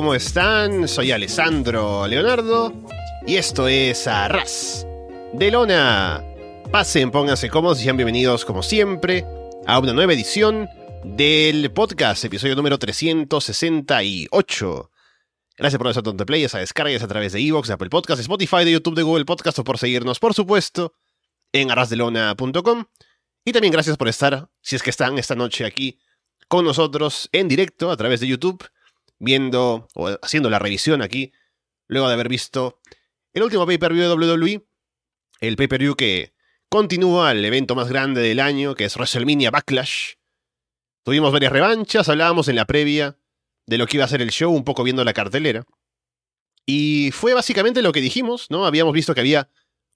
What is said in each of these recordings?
¿cómo están? Soy Alessandro Leonardo y esto es Arras de Lona. Pasen, pónganse cómodos y sean bienvenidos como siempre a una nueva edición del podcast, episodio número 368. Gracias por nuestra tonto play, esa descarga a través de Evox, de Apple Podcasts, Spotify, de YouTube, de Google Podcast o por seguirnos, por supuesto, en arrasdelona.com. Y también gracias por estar, si es que están esta noche aquí con nosotros en directo a través de YouTube viendo o haciendo la revisión aquí, luego de haber visto el último pay-per-view de WWE, el pay-per-view que continúa el evento más grande del año, que es WrestleMania Backlash. Tuvimos varias revanchas, hablábamos en la previa de lo que iba a ser el show, un poco viendo la cartelera. Y fue básicamente lo que dijimos, ¿no? Habíamos visto que había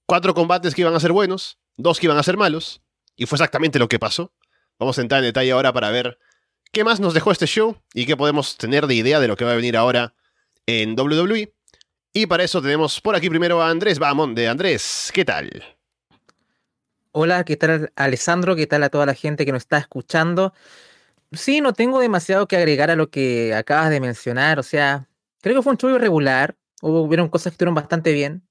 cuatro combates que iban a ser buenos, dos que iban a ser malos, y fue exactamente lo que pasó. Vamos a entrar en detalle ahora para ver ¿Qué más nos dejó este show? ¿Y qué podemos tener de idea de lo que va a venir ahora en WWE? Y para eso tenemos por aquí primero a Andrés de Andrés, ¿qué tal? Hola, ¿qué tal Alessandro? ¿Qué tal a toda la gente que nos está escuchando? Sí, no tengo demasiado que agregar a lo que acabas de mencionar. O sea, creo que fue un show irregular. Hubo, cosas que estuvieron bastante bien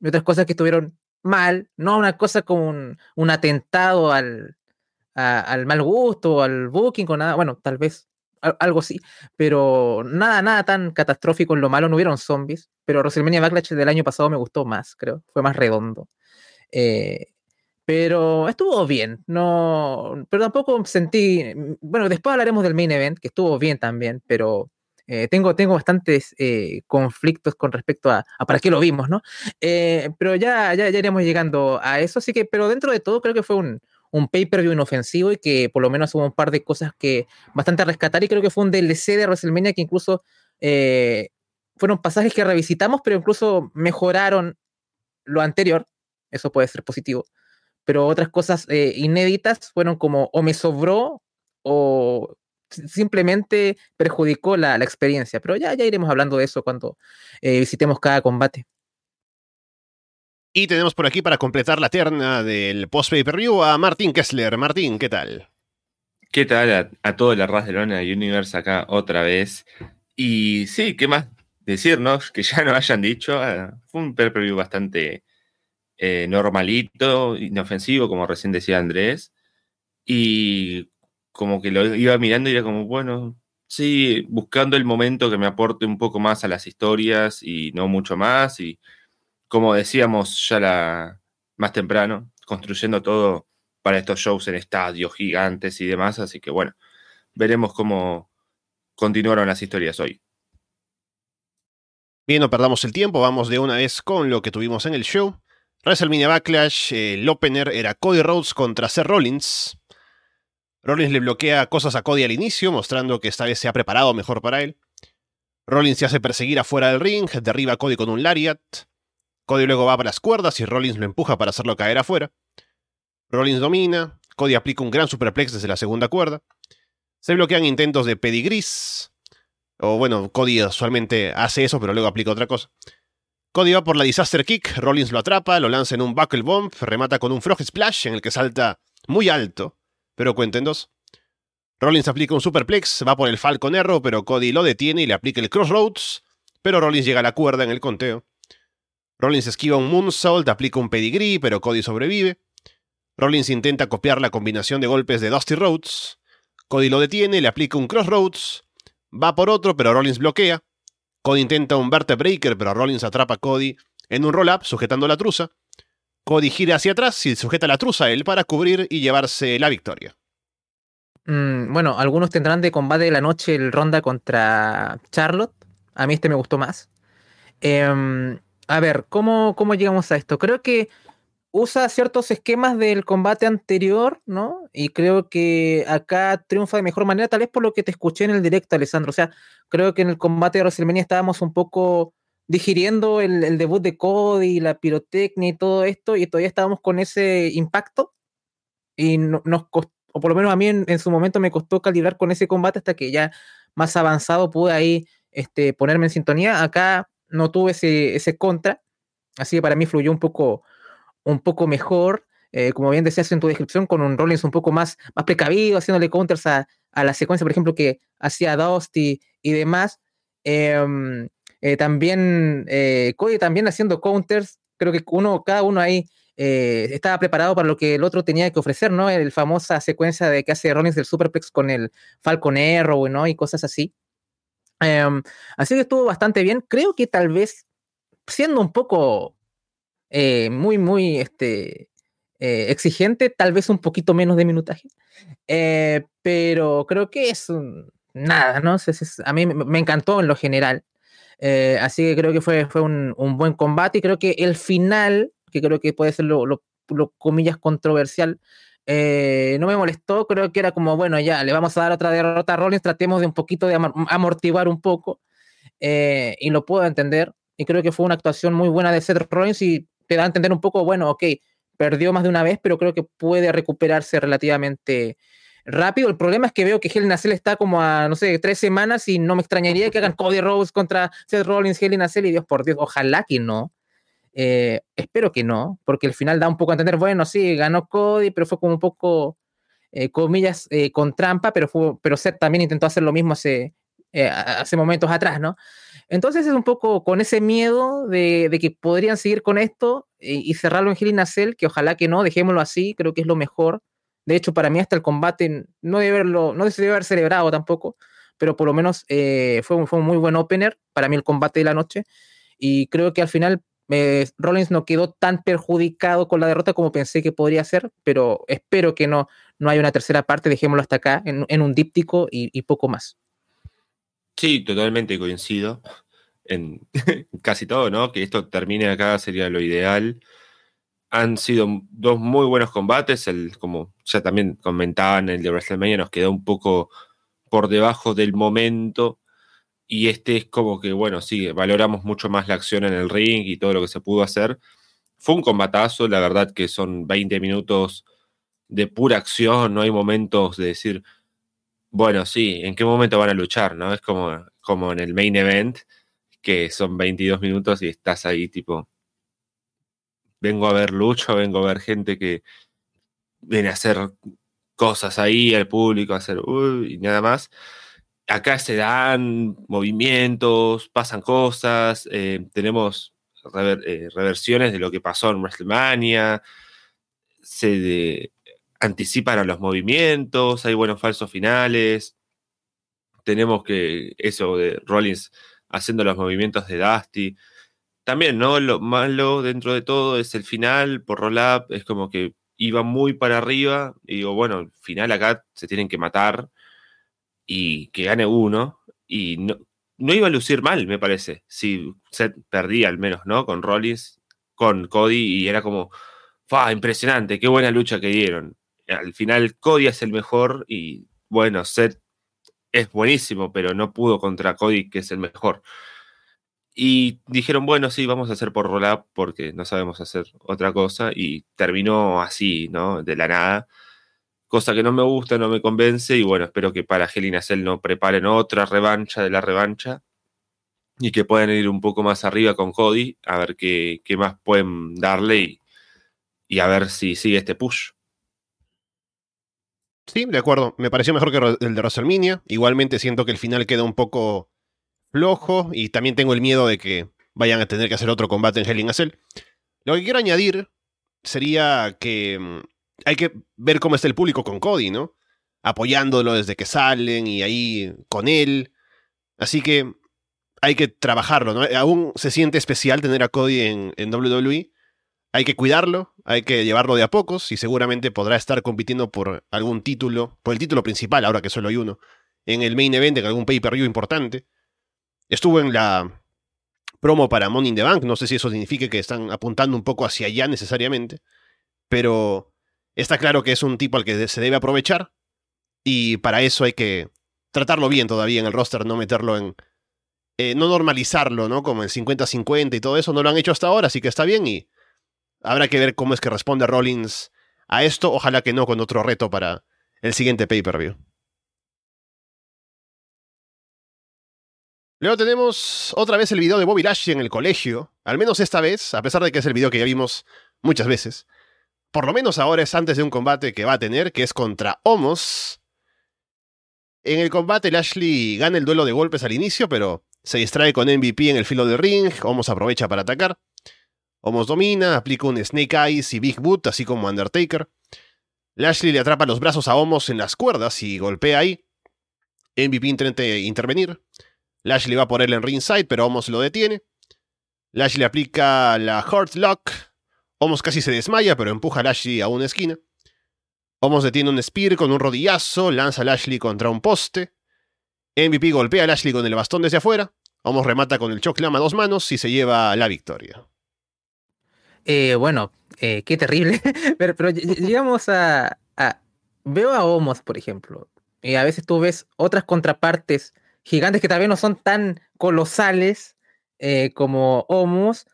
y otras cosas que estuvieron mal. No una cosa como un atentado al, al mal gusto, al booking, o nada, bueno, tal vez algo así, pero nada, nada tan catastrófico en lo malo, no hubieron zombies, pero WrestleMania Backlash del año pasado me gustó más, creo, fue más redondo. Eh, pero estuvo bien, no, pero tampoco sentí, bueno, después hablaremos del main event, que estuvo bien también, pero eh, tengo, tengo bastantes eh, conflictos con respecto a, para qué lo vimos, ¿no? pero ya, ya, ya iremos llegando a eso, así que, pero dentro de todo creo que fue un, un pay-per-view inofensivo y que por lo menos hubo un par de cosas que bastante rescatar y creo que fue un DLC de WrestleMania que incluso eh, fueron pasajes que revisitamos, pero incluso mejoraron lo anterior, eso puede ser positivo, pero otras cosas eh, inéditas fueron como o me sobró o simplemente perjudicó la, experiencia, pero ya, ya iremos hablando de eso cuando eh, visitemos cada combate. Y tenemos por aquí para completar la terna del post pay per view a Martín Kessler. Martín, ¿qué tal? ¿Qué tal a, todo el de Lona Universe acá otra vez? Y sí, ¿qué más decirnos? Que ya no hayan dicho. Ah, fue un per view bastante eh, normalito, inofensivo, como recién decía Andrés. Y como que lo iba mirando y era como, bueno, sí, buscando el momento que me aporte un poco más a las historias y no mucho más. Y como decíamos ya la, más temprano, construyendo todo para estos shows en estadios gigantes y demás. Así que bueno, veremos cómo continuaron las historias hoy. Bien, no perdamos el tiempo, vamos de una vez con lo que tuvimos en el show. WrestleMania Backlash, el opener era Cody Rhodes contra Seth Rollins. Rollins le bloquea cosas a Cody al inicio, mostrando que esta vez se ha preparado mejor para él. Rollins se hace perseguir afuera del ring, derriba a Cody con un lariat. Cody luego va para las cuerdas y Rollins lo empuja para hacerlo caer afuera. Rollins domina, Cody aplica un gran superplex desde la segunda cuerda. Se bloquean intentos de pedigris. O bueno, Cody usualmente hace eso, pero luego aplica otra cosa. Cody va por la Disaster Kick, Rollins lo atrapa, lo lanza en un Buckle Bomb, remata con un Frog Splash en el que salta muy alto, pero cuenta en dos. Rollins aplica un Superplex, va por el Falcon Arrow, pero Cody lo detiene y le aplica el Crossroads, pero Rollins llega a la cuerda en el conteo. Rollins esquiva un moonsault, aplica un pedigree, pero Cody sobrevive. Rollins intenta copiar la combinación de golpes de Dusty Rhodes. Cody lo detiene, le aplica un crossroads. Va por otro, pero Rollins bloquea. Cody intenta un vertebreaker, pero Rollins atrapa a Cody en un roll-up sujetando la truza. Cody gira hacia atrás y sujeta la truza a él para cubrir y llevarse la victoria. Mm, bueno, algunos tendrán de combate de la noche el ronda contra Charlotte. A mí este me gustó más. Em, a ver, ¿cómo, ¿cómo llegamos a esto? Creo que usa ciertos esquemas del combate anterior, ¿no? Y creo que acá triunfa de mejor manera, tal vez por lo que te escuché en el directo, Alessandro. O sea, creo que en el combate de WrestleMania estábamos un poco digiriendo el, debut de Cody, la pirotecnia y todo esto, y todavía estábamos con ese impacto. Y nos costó, o por lo menos a mí en, su momento me costó calibrar con ese combate hasta que ya más avanzado pude ahí este, ponerme en sintonía. Acá no tuve ese, ese contra, así que para mí fluyó un poco, un poco mejor. Eh, como bien decías en tu descripción, con un Rollins un poco más, más precavido, haciéndole counters a, a la secuencia, por ejemplo, que hacía Dusty y demás. Em, eh, también eh, Cody también haciendo counters, creo que uno, cada uno ahí estaba preparado para lo que el otro tenía que ofrecer, ¿no? El famosa secuencia de que hace Rollins del Superplex con el Falcon Arrow, ¿no? Y cosas así. Em, así que estuvo bastante bien. Creo que tal vez, siendo un poco muy, muy este, exigente, tal vez un poquito menos de minutaje. pero creo que es nada, ¿no? a mí me encantó en lo general. Eh, así que creo que fue, fue un, buen combate y creo que el final, que creo que puede ser lo, lo, comillas controversial, eh, no me molestó, creo que era como, bueno, ya, le vamos a dar otra derrota a Rollins, tratemos de un poquito de amortiguar un poco, eh, y lo puedo entender, y creo que fue una actuación muy buena de Seth Rollins y te da a entender un poco, bueno, ok, perdió más de una vez, pero creo que puede recuperarse relativamente rápido. El problema es que veo que Hell Nacel está como a, no sé, tres semanas y no me extrañaría que hagan Cody Rose contra Seth Rollins, Hell Nacel y Dios por Dios, ojalá que no. Eh, espero que no, porque el final da un poco a entender, bueno, sí, ganó Cody, pero fue como un poco, eh, comillas, eh, con trampa, pero, fue, pero Seth también intentó hacer lo mismo hace, hace momentos atrás, ¿no? Entonces es un poco con ese miedo de, que podrían seguir con esto y, cerrarlo en Hell Nacel, que ojalá que no, dejémoslo así, creo que es lo mejor de hecho, para mí hasta el combate no debe, haberlo, no debe haber celebrado tampoco, pero por lo menos eh, fue, fue un muy buen opener para mí el combate de la noche. Y creo que al final Rollins no quedó tan perjudicado con la derrota como pensé que podría ser, pero espero que no, no haya una tercera parte, dejémoslo hasta acá, en, un díptico y, poco más. Sí, totalmente coincido en casi todo, ¿no? Que esto termine acá sería lo ideal han sido dos muy buenos combates. El, como ya también comentaban, el de WrestleMania nos quedó un poco por debajo del momento. Y este es como que, bueno, sí, valoramos mucho más la acción en el ring y todo lo que se pudo hacer. Fue un combatazo, la verdad que son 20 minutos de pura acción, no hay momentos de decir, bueno, sí, ¿en qué momento van a luchar? ¿no? Es como, como en el main event, que son 22 minutos y estás ahí tipo, vengo a ver lucha, vengo a ver gente que viene a hacer cosas ahí al público, a hacer y nada más. Acá se dan movimientos, pasan cosas, eh, tenemos eh, reversiones de lo que pasó en WrestleMania, se anticipan a los movimientos, hay buenos falsos finales, tenemos que eso de Rollins haciendo los movimientos de Dusty, también, ¿no? Lo malo dentro de todo es el final, por roll-up, es como que iba muy para arriba y digo, bueno, final acá se tienen que matar y que gane uno y no, no iba a lucir mal, me parece, si se perdía al menos, ¿no? Con Rollins, con Cody y era como, ¡fa! Impresionante, qué buena lucha que dieron. Al final Cody es el mejor y bueno, Seth es buenísimo, pero no pudo contra Cody, que es el mejor. Y dijeron, bueno, sí, vamos a hacer por roll-up porque no sabemos hacer otra cosa. Y terminó así, ¿no? De la nada. Cosa que no me gusta, no me convence. Y bueno, espero que para Hell Cell no preparen otra revancha de la revancha. Y que puedan ir un poco más arriba con Cody. A ver qué, qué más pueden darle. Y, y a ver si sigue este push. Sí, de acuerdo. Me pareció mejor que el de WrestleMania. Igualmente siento que el final queda un poco flojo y también tengo el miedo de que vayan a tener que hacer otro combate en Hell in. Lo que quiero añadir sería que mm, hay que ver cómo está el público con Cody, ¿no? Apoyándolo desde que salen y ahí con él. Así que hay que trabajarlo, ¿no? Aún se siente especial tener a Cody en, WWE. hay que cuidarlo, hay que llevarlo de a pocos y seguramente podrá estar compitiendo por algún título, por el título principal, ahora que solo hay uno, en el main event, en algún pay-per-view importante. Estuvo en la promo para Money in the Bank, no sé si eso significa que están apuntando un poco hacia allá necesariamente, pero está claro que es un tipo al que se debe aprovechar y para eso hay que tratarlo bien todavía en el roster, no meterlo en... Eh, no normalizarlo, ¿no? Como en 50-50 y todo eso, no lo han hecho hasta ahora, así que está bien y habrá que ver cómo es que responde Rollins a esto, ojalá que no con otro reto para el siguiente pay-per-view. Luego tenemos otra vez el video de Bobby Lashley en el colegio, al menos esta vez, a pesar de que es el video que ya vimos muchas veces. Por lo menos ahora es antes de un combate que va a tener, que es contra Homos. En el combate Lashley gana el duelo de golpes al inicio, pero se distrae con MVP en el filo del ring, Homos aprovecha para atacar. Homos domina, aplica un Snake Eyes y Big Boot, así como Undertaker. Lashley le atrapa los brazos a Homos en las cuerdas y golpea ahí. MVP intenta intervenir. Lashley va por él en ringside, pero Homos lo detiene. Lashley aplica la Heart Lock. Homos casi se desmaya, pero empuja a Lashley a una esquina. Homos detiene un Spear con un rodillazo, lanza a Lashley contra un poste. MVP golpea a Lashley con el bastón desde afuera. Homos remata con el choclam a dos manos y se lleva la victoria. Eh, bueno, eh, qué terrible. pero, llegamos a, Veo a Homos, por ejemplo. Y a veces tú ves otras contrapartes gigantes que tal no son tan colosales eh, como Homos,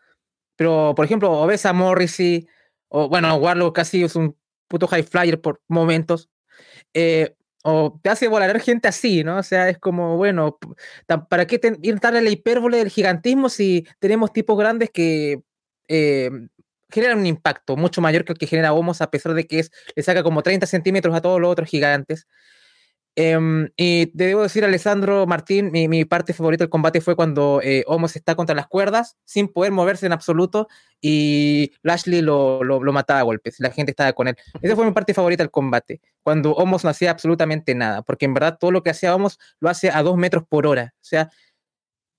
pero por ejemplo, o ves a Morrissey, o bueno, Warlock casi es un puto high flyer por momentos, eh, o te hace volar gente así, ¿no? O sea, es como, bueno, ¿para qué intentar la hipérbole del gigantismo si tenemos tipos grandes que eh, generan un impacto mucho mayor que el que genera Homos, a pesar de que le saca como 30 centímetros a todos los otros gigantes? Um, y te debo decir, Alessandro Martín, mi, mi, parte favorita del combate fue cuando eh, Homos está contra las cuerdas, sin poder moverse en absoluto, y Lashley lo, lo, mataba a golpes, la gente estaba con él. Esa fue mi parte favorita del combate, cuando Homos no hacía absolutamente nada, porque en verdad todo lo que hacía Homos lo hace a dos metros por hora. O sea,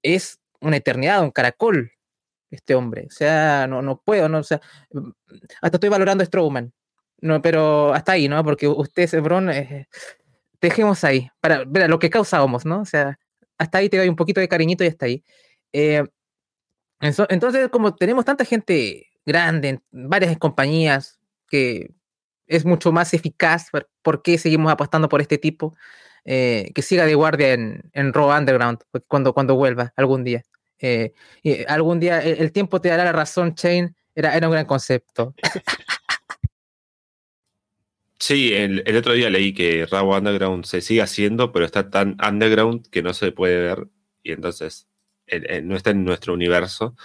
es una eternidad, un caracol, este hombre. O sea, no, no puedo, no, o sea, hasta estoy valorando a Strowman. No, pero hasta ahí, ¿no? Porque usted, Sebron, eh, dejemos ahí, para ver lo que causábamos, ¿no? O sea, hasta ahí te doy un poquito de cariñito y hasta ahí. Eh, entonces, como tenemos tanta gente grande, varias compañías, que es mucho más eficaz, ¿por qué seguimos apostando por este tipo? Eh, que siga de guardia en, en Raw Underground cuando, cuando vuelva algún día. Eh, y algún día el, el, tiempo te dará la razón, Chain, era, era un gran concepto. Sí, el, el, otro día leí que Raw Underground se sigue haciendo, pero está tan underground que no se puede ver y entonces el, el, no está en nuestro universo.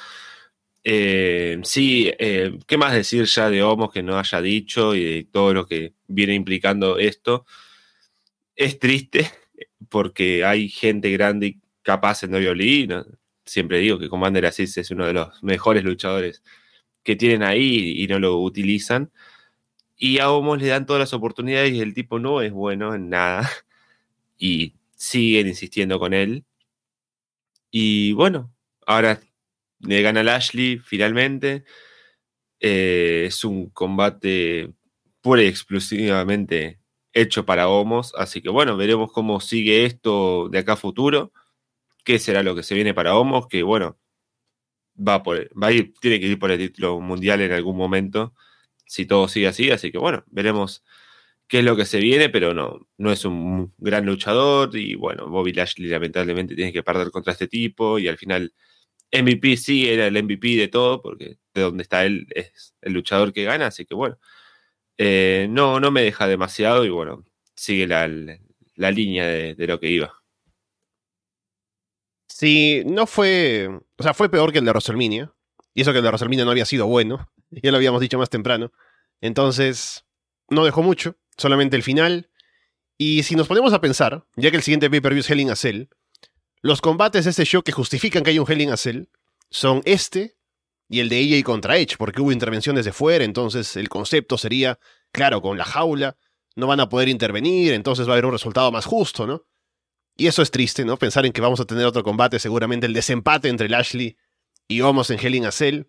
Eh, sí, eh, ¿qué más decir ya de Homos que no haya dicho y de todo lo que viene implicando esto? Es triste porque hay gente grande y capaz en WWE. ¿no? Siempre digo que Commander Asís es uno de los mejores luchadores que tienen ahí y no lo utilizan. Y a Homos le dan todas las oportunidades y el tipo no es bueno en nada. Y siguen insistiendo con él. Y bueno, ahora le gana Lashley finalmente. Eh, es un combate pura y exclusivamente hecho para Homos. Así que bueno, veremos cómo sigue esto de acá a futuro. ¿Qué será lo que se viene para Homos? Que bueno, va, por, va a ir, tiene que ir por el título mundial en algún momento si todo sigue así, así que bueno, veremos qué es lo que se viene, pero no, no es un gran luchador y bueno, Bobby Lashley lamentablemente tiene que perder contra este tipo y al final MVP sí era el MVP de todo, porque de donde está él es el luchador que gana, así que bueno, eh, no, no me deja demasiado y bueno, sigue la, la línea de, lo que iba. Sí, no fue. O sea, fue peor que el de WrestleMania. Y eso que el de WrestleMania no había sido bueno. Ya lo habíamos dicho más temprano. Entonces, no dejó mucho, solamente el final. Y si nos ponemos a pensar, ya que el siguiente pay-per-view es Hell in a Cell, los combates de este show que justifican que hay un Hell in a Cell son este y el de AJ contra Edge, porque hubo intervenciones de fuera, entonces el concepto sería, claro, con la jaula, no van a poder intervenir, entonces va a haber un resultado más justo, ¿no? Y eso es triste, ¿no? Pensar en que vamos a tener otro combate, seguramente el desempate entre Lashley y Homos en Hell in a Cell,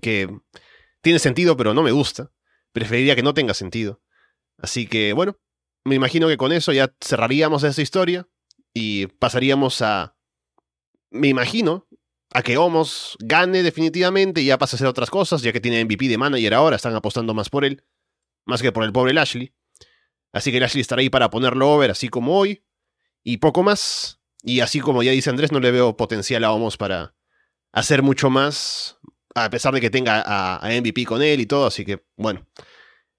que tiene sentido, pero no me gusta. Preferiría que no tenga sentido. Así que, bueno, me imagino que con eso ya cerraríamos esta historia y pasaríamos a. Me imagino a que Homos gane definitivamente y ya pasa a hacer otras cosas, ya que tiene MVP de manager ahora, están apostando más por él, más que por el pobre Lashley. Así que Lashley estará ahí para ponerlo over, así como hoy, y poco más. Y así como ya dice Andrés, no le veo potencial a Homos para hacer mucho más, a pesar de que tenga a, MVP con él y todo, así que bueno.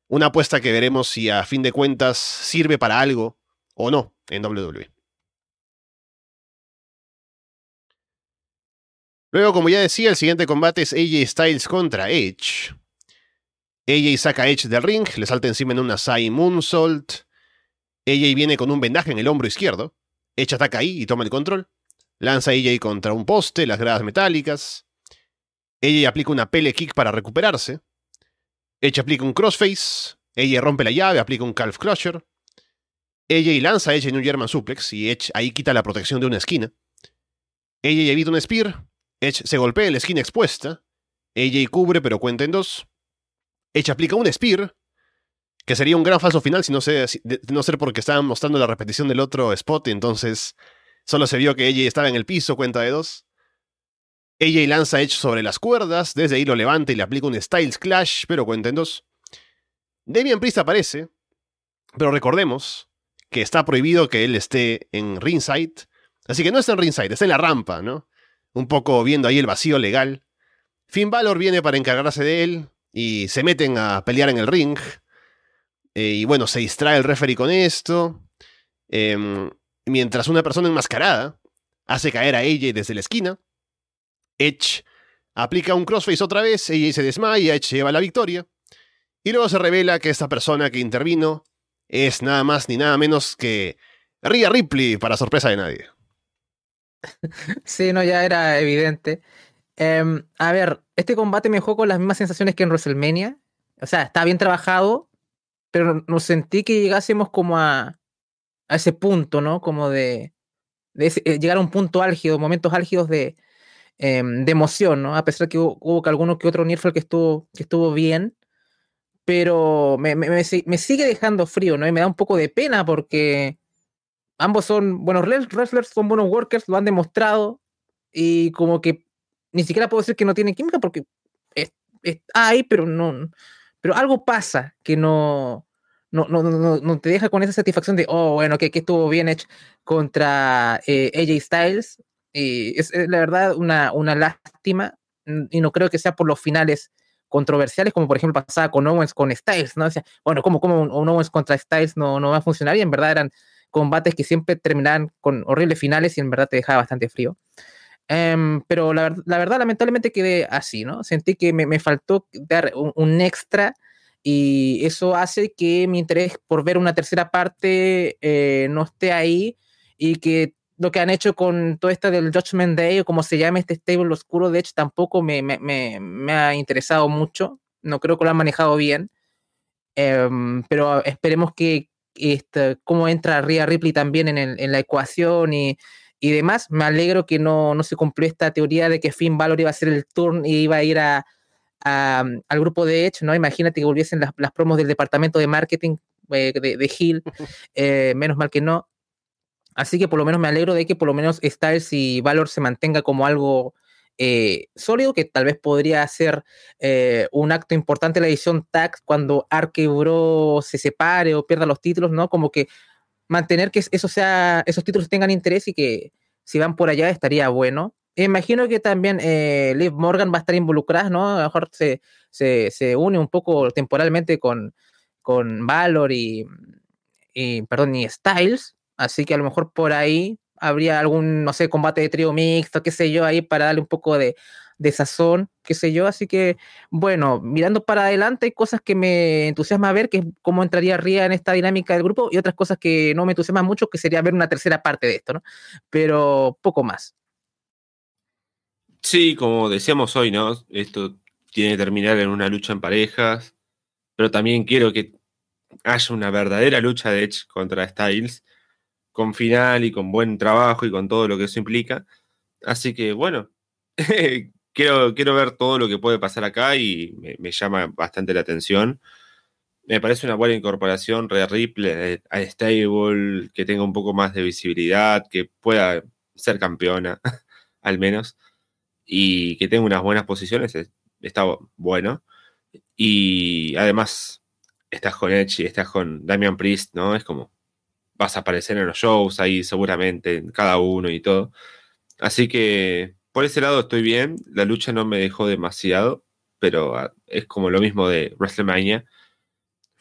Una apuesta que veremos si a fin de cuentas sirve para algo o no en WWE. Luego, como ya decía, el siguiente combate es AJ Styles contra Edge. AJ saca a Edge del ring, le salta encima en una Sai Moonsault. AJ viene con un vendaje en el hombro izquierdo. Edge ataca ahí y toma el control. Lanza a AJ contra un poste, las gradas metálicas. AJ aplica una pele kick para recuperarse. Edge aplica un crossface. AJ rompe la llave, aplica un calf crusher. AJ lanza a Edge en un German suplex y Edge ahí quita la protección de una esquina. AJ evita un spear. Edge se golpea en la esquina expuesta. AJ cubre pero cuenta en dos. Edge aplica un spear. Que sería un gran falso final si no, sé, de no ser porque estaban mostrando la repetición del otro spot y entonces solo se vio que AJ estaba en el piso, cuenta de dos. AJ lanza Edge sobre las cuerdas, desde ahí lo levanta y le aplica un Styles Clash, pero cuenta en dos. Damian Priest aparece, pero recordemos que está prohibido que él esté en ringside, así que no está en ringside, está en la rampa, ¿no? Un poco viendo ahí el vacío legal. Finn Balor viene para encargarse de él y se meten a pelear en el ring. Eh, y bueno, se distrae el referee con esto. Eh, mientras una persona enmascarada hace caer a AJ desde la esquina. Edge aplica un crossface otra vez, AJ se desmaya, Edge lleva la victoria. Y luego se revela que esta persona que intervino es nada más ni nada menos que Rhea Ripley, para sorpresa de nadie. Sí, no, ya era evidente. Eh, a ver, este combate me dejó con las mismas sensaciones que en WrestleMania. O sea, está bien trabajado, pero no sentí que llegásemos como a, ese punto, ¿no? Como de, de eh, llegar a un punto álgido, momentos álgidos de, eh, de emoción, ¿no? A pesar que hubo, hubo que alguno que otro Nirfel que estuvo, que estuvo bien, pero me, me, me, sigue dejando frío, ¿no? Y me da un poco de pena porque ambos son buenos wrestlers, son buenos workers, lo han demostrado y como que ni siquiera puedo decir que no tienen química porque es, es, pero no, pero algo pasa que no, no, no, no, no te deja con esa satisfacción de, oh, bueno, que, que estuvo bien hecho contra eh, AJ Styles. Y es, la verdad una, una lástima y no creo que sea por los finales controversiales, como por ejemplo pasaba con Owens con Styles, ¿no? O sea, bueno, como, como un, Owens contra Styles no, no va a funcionar y en verdad eran combates que siempre terminaban con horribles finales y en verdad te dejaba bastante frío. Um, pero la, la, verdad, lamentablemente quedé así, ¿no? Sentí que me, me faltó dar un, un, extra y eso hace que mi interés por ver una tercera parte eh, no esté ahí y que lo que han hecho con todo esto del Judgment Day o como se llama este stable oscuro, de hecho, tampoco me, me, me, me ha interesado mucho. No creo que lo han manejado bien. Um, pero esperemos que, este, cómo entra Rhea Ripley también en, el, en la ecuación y, y, demás. Me alegro que no, no, se cumplió esta teoría de que Finn Balor iba a hacer el turn y iba a ir a, a, al grupo de Edge, ¿no? Imagínate que volviesen las, las promos del departamento de marketing eh, de, de, Hill, eh, menos mal que no. Así que por lo menos me alegro de que por lo menos Styles y Valor se mantenga como algo eh, sólido, que tal vez podría ser eh, un acto importante la edición tag cuando Arquebro se separe o pierda los títulos, ¿no? Como que mantener que eso sea, esos títulos tengan interés y que si van por allá estaría bueno. Imagino que también eh, Morgan va a estar involucrada, ¿no? A lo mejor se, se, se une un poco temporalmente con, con Valor y, y, perdón, y Styles, así que a lo mejor por ahí habría algún, no sé, combate de trío mixto, qué sé yo, ahí para darle un poco de, de sazón, qué sé yo. Así que, bueno, mirando para adelante, hay cosas que me entusiasma ver, que es cómo entraría Ría en esta dinámica del grupo, y otras cosas que no me entusiasman mucho, que sería ver una tercera parte de esto, ¿no? Pero poco más. Sí, como decíamos hoy, ¿no? Esto tiene que terminar en una lucha en parejas, pero también quiero que haya una verdadera lucha de Edge contra Styles con final y con buen trabajo y con todo lo que eso implica. Así que bueno, quiero, quiero ver todo lo que puede pasar acá y me, llama bastante la atención. Me parece una buena incorporación, Red Ripley a Stable, que tenga un poco más de visibilidad, que pueda ser campeona, al menos, y que tenga unas buenas posiciones, está bueno. Y además, estás con Edge y estás con Damian Priest, ¿no? Es como, vas a aparecer en los shows ahí seguramente, en cada uno y todo. Así que por ese lado estoy bien, la lucha no me dejó demasiado, pero ah, es como lo mismo de WrestleMania.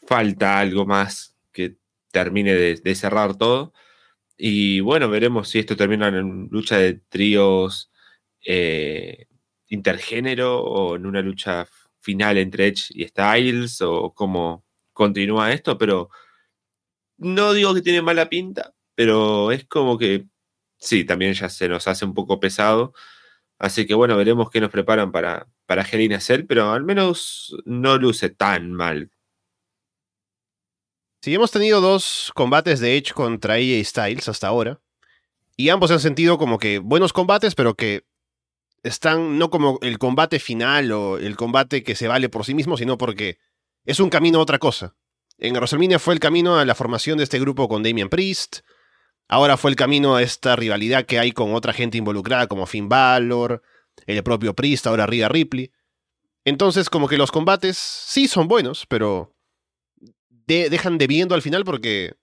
Falta algo más que termine de, cerrar todo. Y bueno, veremos si esto termina en lucha de tríos eh, intergénero o en una lucha final entre Edge y Styles o cómo continúa esto, pero no digo que tiene mala pinta, pero es como que sí, también ya se nos hace un poco pesado. Así que bueno, veremos qué nos preparan para, para Hell Cell, pero al menos no luce tan mal. Sí, hemos tenido dos combates de Edge contra AJ Styles hasta ahora. Y ambos han sentido como que buenos combates, pero que están no como el combate final o el combate que se vale por sí mismo, sino porque es un camino a otra cosa. En WrestleMania fue el camino a la formación de este grupo con Damian Priest, Ahora fue el camino a esta rivalidad que hay con otra gente involucrada como Finn Balor, el propio Priest, ahora Rhea Ripley. Entonces, como que los combates sí son buenos, pero dejan de viendo al final porque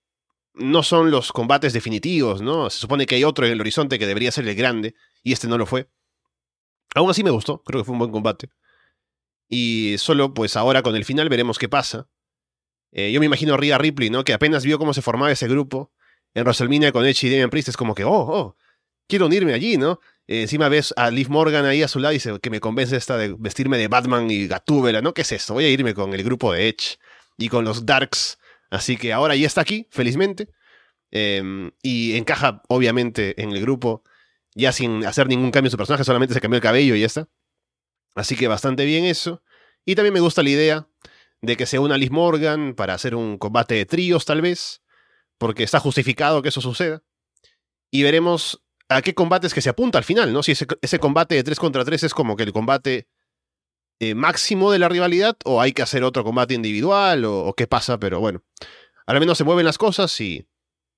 no son los combates definitivos, ¿no? Se supone que hay otro en el horizonte que debería ser el grande, y este no lo fue. Aún así me gustó, creo que fue un buen combate. Y solo, pues ahora con el final veremos qué pasa. Eh, yo me imagino a Rhea Ripley, ¿no? Que apenas vio cómo se formaba ese grupo, en WrestleMania con Edge y Damian Priest es como que, oh, oh, quiero unirme allí, ¿no? Eh, encima ves a Liv Morgan ahí a su lado y dice que me convence esta de vestirme de Batman y Gatúbela, ¿no? ¿Qué es esto? Voy a irme con el grupo de Edge y con los Darks. Así que ahora ya está aquí, felizmente. Em, y encaja, obviamente, en el grupo, ya sin hacer ningún cambio en su personaje, solamente se cambió el cabello y ya está. Así que bastante bien eso. Y también me gusta la idea de que se una Liv Morgan para hacer un combate de tríos, tal vez porque está justificado que eso suceda. Y veremos a qué combates que se apunta al final, ¿no? Si ese, combate de 3 contra 3 es como que el combate eh, máximo de la rivalidad, o hay que hacer otro combate individual, o, qué pasa, pero bueno. Al menos se mueven las cosas y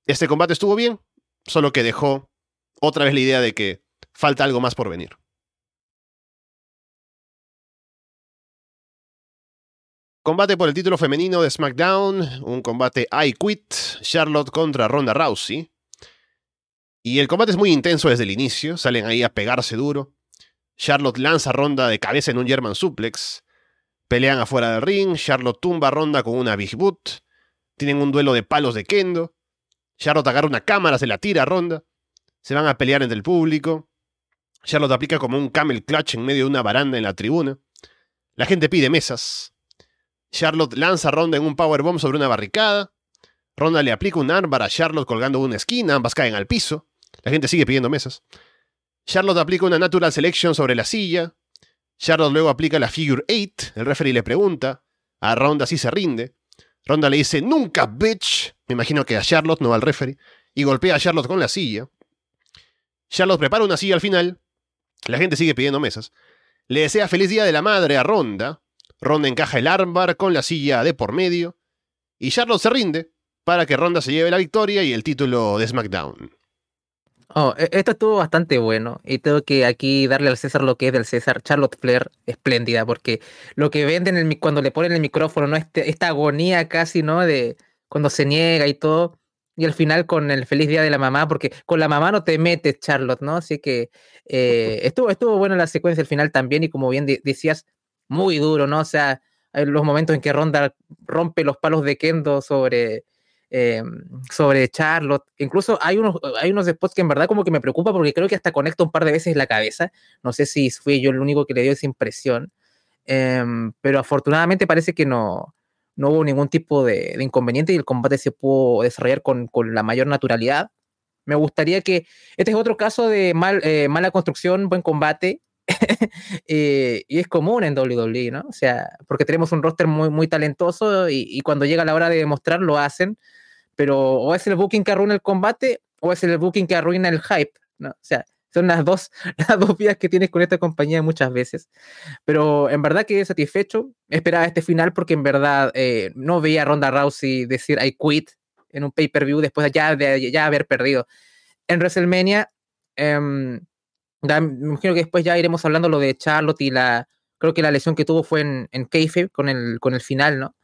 este combate estuvo bien, solo que dejó otra vez la idea de que falta algo más por venir. Combate por el título femenino de SmackDown, un combate I Quit, Charlotte contra Ronda Rousey. Y el combate es muy intenso desde el inicio, salen ahí a pegarse duro. Charlotte lanza a Ronda de cabeza en un German suplex. Pelean afuera del ring, Charlotte tumba a Ronda con una Big Boot. Tienen un duelo de palos de kendo. Charlotte agarra una cámara, se la tira a Ronda. Se van a pelear entre el público. Charlotte aplica como un camel clutch en medio de una baranda en la tribuna. La gente pide mesas. Charlotte lanza a Ronda en un powerbomb sobre una barricada. Ronda le aplica un armbar a Charlotte colgando una esquina, ambas caen al piso. La gente sigue pidiendo mesas. Charlotte aplica una Natural Selection sobre la silla. Charlotte luego aplica la Figure 8. El referee le pregunta. A Ronda si se rinde. Ronda le dice, nunca, bitch. Me imagino que a Charlotte, no al referee. Y golpea a Charlotte con la silla. Charlotte prepara una silla al final. La gente sigue pidiendo mesas. Le desea feliz día de la madre a Ronda. Ronda encaja el armbar con la silla de por medio y Charlotte se rinde para que Ronda se lleve la victoria y el título de SmackDown. Oh, e, esto estuvo bastante bueno y tengo que aquí darle al César lo que es del César. Charlotte Flair, espléndida, porque lo que venden el, cuando le ponen el micrófono, ¿no? Este, esta agonía casi, ¿no? De cuando se niega y todo. Y al final con el feliz día de la mamá, porque con la mamá no te metes, Charlotte, ¿no? Así que eh, estuvo, estuvo bueno la secuencia del final también. Y como bien decías, muy duro, ¿no? O sea, hay los momentos en que Ronda rompe los palos de Kendo sobre, eh, sobre Charlotte. Incluso hay unos, hay unos spots que en verdad como que me preocupa porque creo que hasta conecta un par de veces la cabeza. No sé si fui yo el único que le dio esa impresión. Em, pero afortunadamente parece que no, no hubo ningún tipo de, inconveniente y el combate se pudo desarrollar con, con, la mayor naturalidad. Me gustaría que este es otro caso de mal, eh, mala construcción, buen combate. y es común en WWE, ¿no? O sea, porque tenemos un roster muy, muy talentoso y, cuando llega la hora de demostrar lo hacen, pero o es el booking que arruina el combate o es el booking que arruina el hype, ¿no? O sea, Son las dos, las dos vías que tienes con esta compañía muchas veces. Pero en verdad quedé satisfecho. Esperaba este final porque en verdad eh, no veía a Ronda Rousey decir I quit en un pay-per-view después de ya, de ya haber perdido. En WrestleMania, em, me imagino que después ya iremos hablando lo de Charlotte y la, creo que la lesión que tuvo fue en, en Kayfabe con el, con el final, ¿no?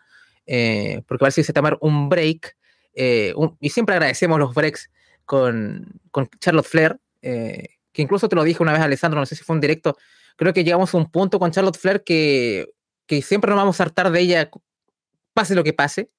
Eh, porque parece que se tomar un break. Eh, y siempre agradecemos los breaks con, con Charlotte Flair, eh, que incluso te lo dije una vez, Alessandro, no sé si fue un directo. Creo que llegamos a un punto con Charlotte Flair que, que siempre nos vamos a hartar de ella, pase lo que pase.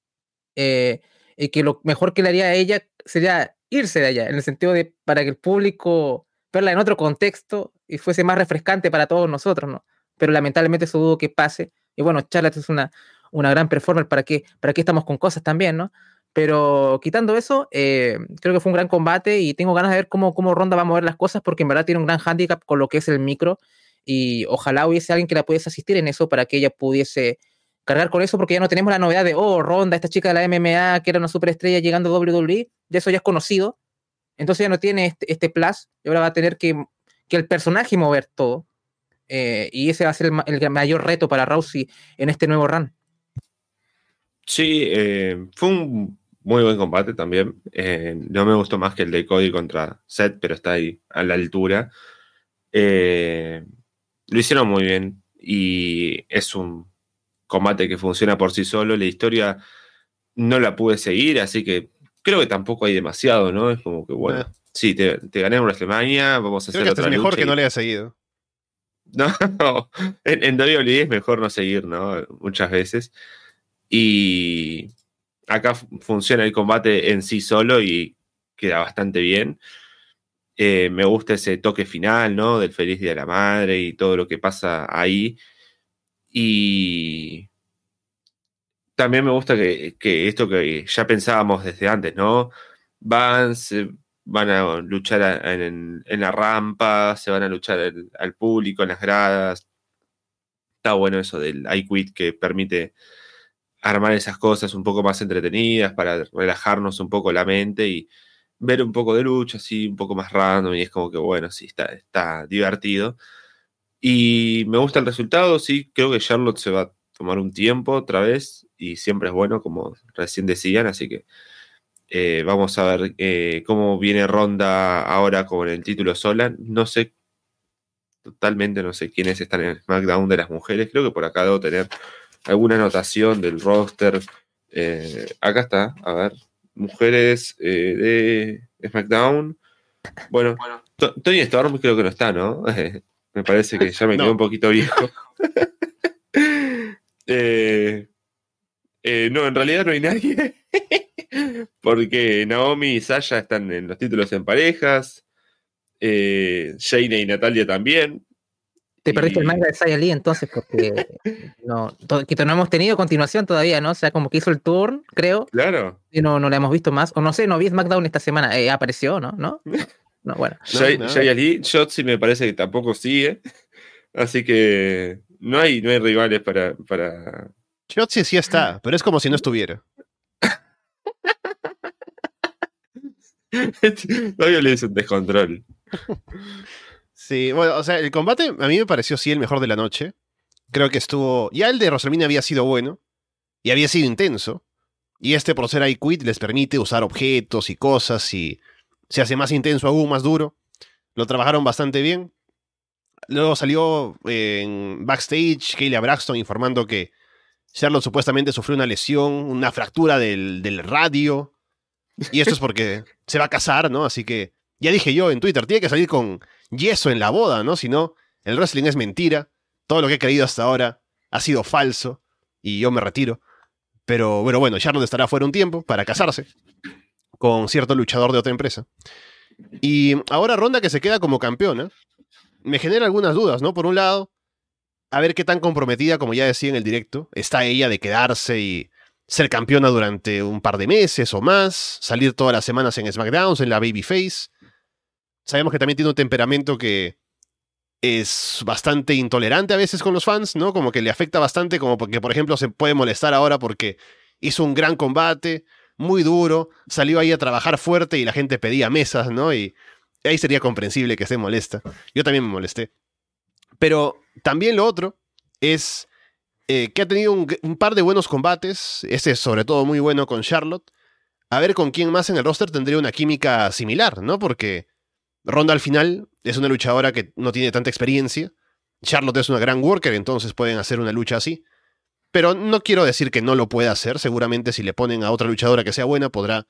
y que lo mejor que le haría a ella sería irse de allá, en el sentido de para que el público verla en otro contexto y fuese más refrescante para todos nosotros, ¿no? Pero lamentablemente eso dudo que pase. Y bueno, Charlotte es una, una gran performer, ¿para qué, ¿para qué estamos con cosas también, no? Pero quitando eso, eh, creo que fue un gran combate y tengo ganas de ver cómo, cómo Ronda va a mover las cosas porque en verdad tiene un gran handicap con lo que es el micro y ojalá hubiese alguien que la pudiese asistir en eso para que ella pudiese cargar con eso porque ya no tenemos la novedad de, oh, Ronda, esta chica de la MMA que era una superestrella llegando a WWE, ya eso ya es conocido, entonces ya no tiene este, este plus y ahora va a tener que, que el personaje mover todo. Eh, y ese va a ser el, mayor reto para Rousey en este nuevo run. Sí, eh, fue un muy buen combate también. Eh, no me gustó más que el de Cody contra Seth, pero está ahí a la altura. Lo hicieron muy bien y es un combate que funciona por sí solo. La historia no la pude seguir, así que creo que tampoco hay demasiado, ¿no? Es como que, bueno, ah. sí, te, te, gané en WrestleMania, vamos a creo hacer que otra es mejor lucha que y- no le haya seguido. No, en, en WWE es mejor no seguir, ¿no? Muchas veces. Y acá fu- funciona el combate en sí solo y queda bastante bien. Eh, me gusta ese toque final, ¿no? Del feliz día de la madre y todo lo que pasa ahí. Y también me gusta que, que esto que ya pensábamos desde antes, ¿no? Van, se van a luchar en, en la rampa, se van a luchar al, público, en las gradas. Está bueno eso del I Quit que permite armar esas cosas un poco más entretenidas para relajarnos un poco la mente y ver un poco de lucha, así un poco más random y es como que bueno, sí, está, está divertido. Y me gusta el resultado, sí, creo que Charlotte se va a tomar un tiempo otra vez y siempre es bueno, como recién decían, así que eh, vamos a ver eh, cómo viene Ronda ahora con el título sola. No sé, totalmente no sé quiénes están en el SmackDown de las mujeres, creo que por acá debo tener alguna anotación del roster. Eh, acá está, a ver, mujeres de SmackDown. Bueno, To- Tony Storm creo que no está, ¿no? me parece que ya me quedé No. un poquito viejo. Eh, eh, no, en realidad no hay nadie. Porque Naomi y Sasha están en los títulos en parejas. Eh, y Natalia también. Te perdiste el manga de Saya Lee entonces, porque no, que no hemos tenido continuación todavía, ¿no? O sea, como que hizo el tour, creo, Claro. y no, no la hemos visto más. O no sé, no vi SmackDown esta semana. Eh, apareció, ¿no? ¿No? No, bueno. No, nada. Shayna Lee, Shotzi me parece que tampoco sigue. Así que no hay, no hay rivales para, para, Shotzi sí está, pero es como si no estuviera. Todavía le hizo un descontrol. Sí, bueno, o sea, el combate a mí me pareció sí el mejor de la noche. Creo que estuvo. Ya el de WrestleMania había sido bueno y había sido intenso. Y este, por ser iQuit, les permite usar objetos y cosas y se hace más intenso aún, más duro. Lo trabajaron bastante bien. Luego salió eh, en backstage Kayla Braxton informando que Charlotte supuestamente sufrió una lesión, una fractura del, del radio. Y esto es porque se va a casar, ¿no? Así que ya dije yo en Twitter, tiene que salir con yeso en la boda, ¿no? Si no, el wrestling es mentira. Todo lo que he creído hasta ahora ha sido falso y yo me retiro. Pero bueno, bueno, Charlotte estará fuera un tiempo para casarse con cierto luchador de otra empresa. Y ahora Ronda que se queda como campeona, me genera algunas dudas, ¿no? Por un lado, a ver qué tan comprometida, como ya decía en el directo, está ella de quedarse y ser campeona durante un par de meses o más, salir todas las semanas en SmackDown, en la Babyface. Sabemos que también tiene un temperamento que es bastante intolerante a veces con los fans, ¿no? Como que le afecta bastante, como porque, por ejemplo, se puede molestar ahora porque hizo un gran combate, muy duro, salió ahí a trabajar fuerte y la gente pedía mesas, ¿no? Y ahí sería comprensible que esté molesta. Yo también me molesté. Pero también lo otro es eh, que ha tenido un, par de buenos combates. Este es sobre todo muy bueno con Charlotte. A ver con quién más en el roster tendría una química similar, ¿no? Porque Ronda al final es una luchadora que no tiene tanta experiencia. Charlotte es una gran worker, entonces pueden hacer una lucha así. Pero no quiero decir que no lo pueda hacer. Seguramente si le ponen a otra luchadora que sea buena, podrá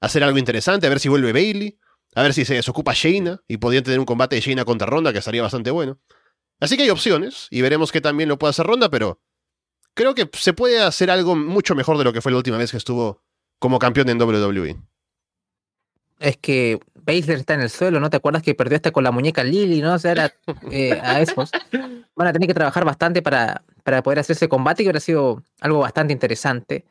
hacer algo interesante. A ver si vuelve Bailey. A ver si se desocupa Shayna. Y podrían tener un combate de Shayna contra Ronda que estaría bastante bueno. Así que hay opciones. Y veremos que también lo puede hacer Ronda. Pero creo que se puede hacer algo mucho mejor de lo que fue la última vez que estuvo como campeón en WWE. Es que Baszler está en el suelo, ¿no? ¿Te acuerdas que perdió hasta con la muñeca Lily, ¿no? O sea, era eh, a esos. Van a tener que trabajar bastante para, para poder hacer ese combate, que hubiera sido algo bastante interesante.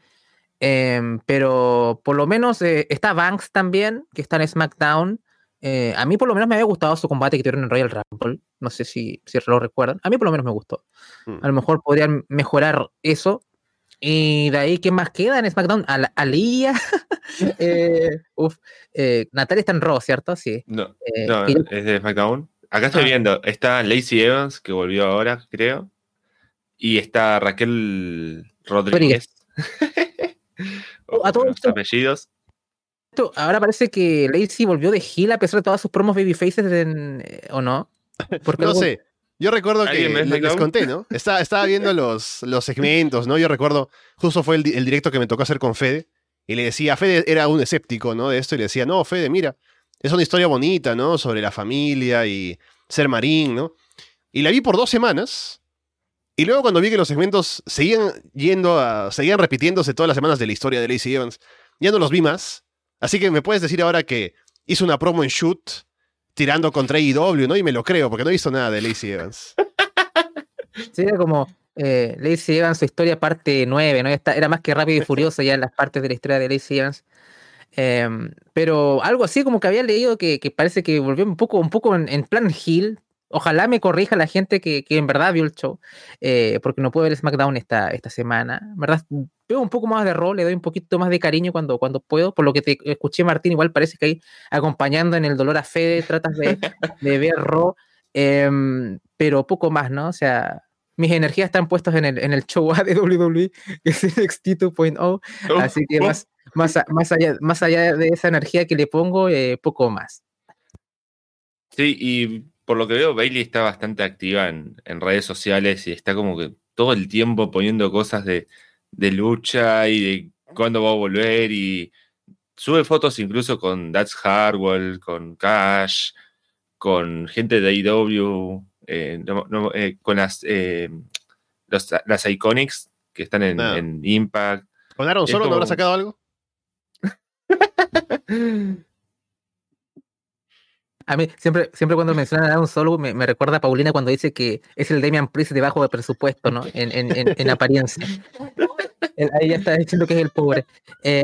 Eh, pero por lo menos eh, está Banks también, que está en SmackDown. Eh, a mí por lo menos me había gustado su combate que tuvieron en Royal Rumble. No sé si, si lo recuerdan. A mí por lo menos me gustó. Mm. A lo mejor podrían mejorar eso. Y de ahí, ¿qué más queda en SmackDown? Al- Aliyah. eh, uf, eh, Natalia está en Raw, ¿cierto? Sí. No, Eh, no, es de SmackDown. Acá estoy Ah. viendo, está Lacey Evans, que volvió ahora, creo. Y está Raquel Rodríguez. Oh, a Ojo todo con los esto- apellidos. Esto- ahora parece que Lacey volvió de heel a pesar de todas sus promos babyfaces, en- eh, ¿o no? Porque No algo- sé. Yo recuerdo que ¿Alguien ve le- les conté, ¿no? Estaba, estaba viendo los, los segmentos, ¿no? Yo recuerdo, justo fue el directo que me tocó hacer con Fede, y le decía, Fede era un escéptico, ¿no? De esto, y le decía, no, Fede, mira, es una historia bonita, ¿no? Sobre la familia y ser marín, ¿no? Y la vi por dos semanas, y luego cuando vi que los segmentos seguían yendo a, seguían repitiéndose todas las semanas de la historia de Lacey Evans, ya no los vi más. Así que me puedes decir ahora que hizo una promo en Shoot tirando contra AEW, ¿no? Y me lo creo, porque no visto nada de Lacey Evans. Sí, era como eh, Lacey Evans, su historia parte 9, ¿no? Era más que rápido y furioso ya en las partes de la historia de Lacey Evans. Em, pero algo así como que había leído que, parece que volvió un poco, un poco en, plan heel. Ojalá me corrija la gente que, en verdad vio el show, eh, porque no puedo ver SmackDown esta, esta semana. Verdad, veo un poco más de rol, le doy un poquito más de cariño cuando, cuando puedo. Por lo que te escuché, Martín, igual parece que ahí acompañando en el dolor a Fede, tratas de, de ver Raw, em, pero poco más, ¿no? O sea, mis energías están puestas en el, en el show A de WWE, que es NXT 2.0, así que Oh, más, más, a- más, allá, más allá de esa energía que le pongo, eh, poco más. Sí, y por lo que veo, Bailey está bastante activa en, en redes sociales y está como que todo el tiempo poniendo cosas de, de lucha y de cuándo va a volver y sube fotos incluso con That's Hardwell, con Cash, con gente de AEW, eh, no- no, eh, con las, eh, los- las Iconics que están en, en Impact. ¿Con Aaron Solo no habrá sacado algo? A mí, siempre, siempre cuando mencionan a un solo, me, me recuerda a Paulina cuando dice que es el Damian Priest de bajo de presupuesto, ¿no? En, en, en, en apariencia. Ahí ya está diciendo que es el pobre. Eh,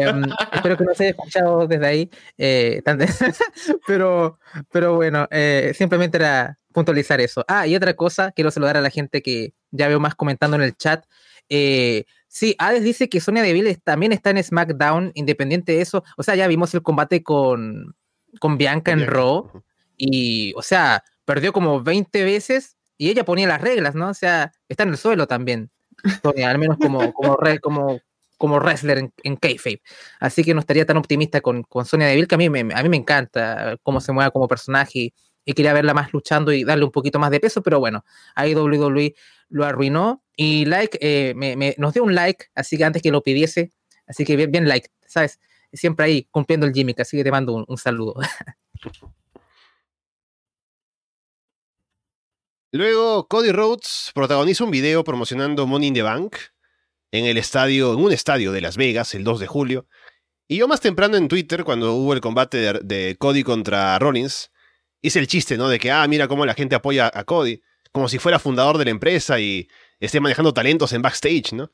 espero que no se haya escuchado desde ahí. eh, pero, pero bueno, eh, simplemente era puntualizar eso. Ah, y otra cosa, quiero saludar a la gente que ya veo más comentando en el chat. Eh, sí, Hades dice que Sonia Deville también está en SmackDown, independiente de eso. O sea, ya vimos el combate con, con Bianca en Raw. Y, o sea, perdió como 20 veces y ella ponía las reglas, ¿no? O sea, está en el suelo también. Al menos como, como, como, como wrestler en, en kayfabe. Así que no estaría tan optimista con, con Sonia Deville, que a mí me, a mí me encanta cómo se mueve como personaje y, quería verla más luchando y darle un poquito más de peso, pero bueno, ahí WWE lo arruinó. Y like, eh, me- nos dio un like, así que antes que lo pidiese, así que bien, bien like, ¿sabes? Siempre ahí cumpliendo el gimmick, así que te mando un saludo. Luego, Cody Rhodes protagoniza un video promocionando Money in the Bank en el estadio, en un estadio de Las Vegas, el 2 de julio. Y yo más temprano en Twitter, cuando hubo el combate de, Cody contra Rollins, hice el chiste, ¿no? De que, ah, mira cómo la gente apoya a Cody, como si fuera fundador de la empresa y esté manejando talentos en backstage, ¿no?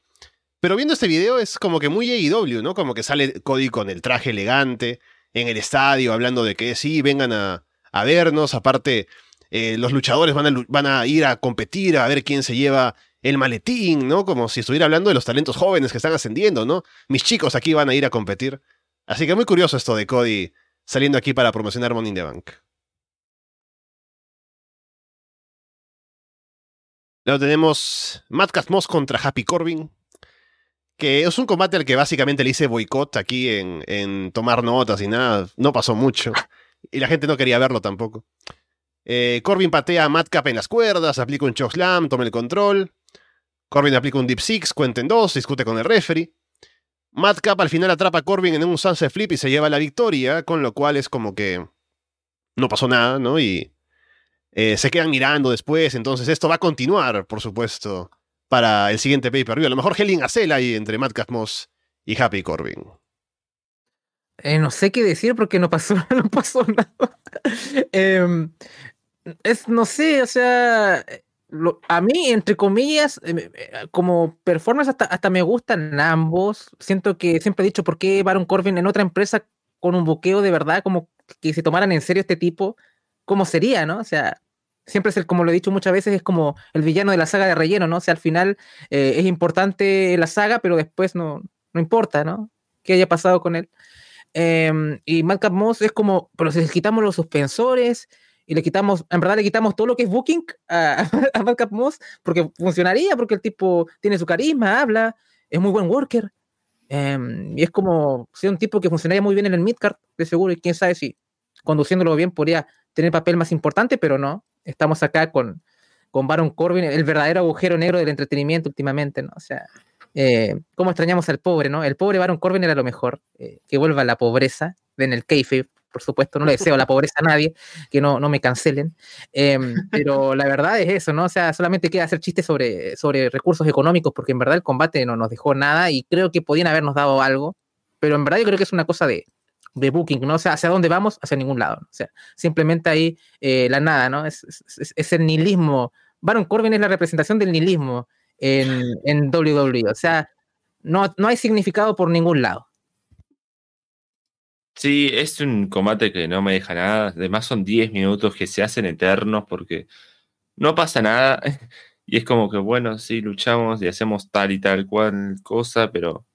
Pero viendo este video es como que muy AEW, ¿no? Como que sale Cody con el traje elegante en el estadio, hablando de que sí, vengan a vernos, aparte eh, los luchadores van a, ir a competir, a ver quién se lleva el maletín, ¿no? Como si estuviera hablando de los talentos jóvenes que están ascendiendo, ¿no? Mis chicos aquí van a ir a competir. Así que muy curioso esto de Cody saliendo aquí para promocionar Money the Bank. Luego tenemos Matt Moss contra Happy Corbin, que es un combate al que básicamente le hice boicot aquí en, en tomar notas y nada. No pasó mucho. Y la gente no quería verlo tampoco. Eh, Corbin patea a Madcap en las cuerdas, aplica un chokeslam, toma el control. Corbin aplica un Deep Six, cuenta en dos, discute con el referee. Madcap al final atrapa a Corbin en un sunset flip y se lleva la victoria, con lo cual es como que no pasó nada, ¿no? Y eh, se quedan mirando después, entonces esto va a continuar, por supuesto, para el siguiente pay-per-view. A lo mejor Helen Acel ahí entre Madcap Moss y Happy Corbin. Eh, no sé qué decir porque no pasó, no pasó nada. Em, es, no sé, o sea, a mí, entre comillas, em, eh, como performance hasta, hasta me gustan ambos. Siento que siempre he dicho por qué Baron Corbin en otra empresa con un buqueo de verdad, como que se tomaran en serio este tipo, ¿cómo sería, no? O sea, siempre es el, como lo he dicho muchas veces, es como el villano de la saga de relleno, ¿no? O sea, al final eh, es importante la saga, pero después no, no importa, ¿no? ¿Qué haya pasado con él? Em, y Madcap Moss es como, pero si quitamos los suspensores y le quitamos, en verdad le quitamos todo lo que es booking a, a Madcap Moss, porque funcionaría, porque el tipo tiene su carisma, habla, es muy buen worker. Em, y es como, si un tipo que funcionaría muy bien en el midcard, de seguro, y quién sabe si conduciéndolo bien podría tener papel más importante, pero no. Estamos acá con, con Baron Corbin, el verdadero agujero negro del entretenimiento últimamente, ¿no? O sea, eh, cómo extrañamos al pobre, ¿no? El pobre Baron Corbin era lo mejor, eh, que vuelva a la pobreza, en el kayfabe, por supuesto, no le deseo la pobreza a nadie, que no, no me cancelen, em, pero la verdad es eso, ¿no? O sea, solamente queda hacer chistes sobre, sobre recursos económicos, porque en verdad el combate no nos dejó nada y creo que podían habernos dado algo, pero en verdad yo creo que es una cosa de, de booking, ¿no? O sea, ¿hacia dónde vamos? Hacia ningún lado. O sea, simplemente ahí eh, la nada, ¿no? Es, es, el nihilismo. Baron Corbin es la representación del nihilismo en, en WWE. O sea, no, no hay significado por ningún lado. Sí, es un combate que no me deja nada. Además son 10 minutos que se hacen eternos porque no pasa nada. Y es como que, bueno, sí, luchamos y hacemos tal y tal cual cosa, pero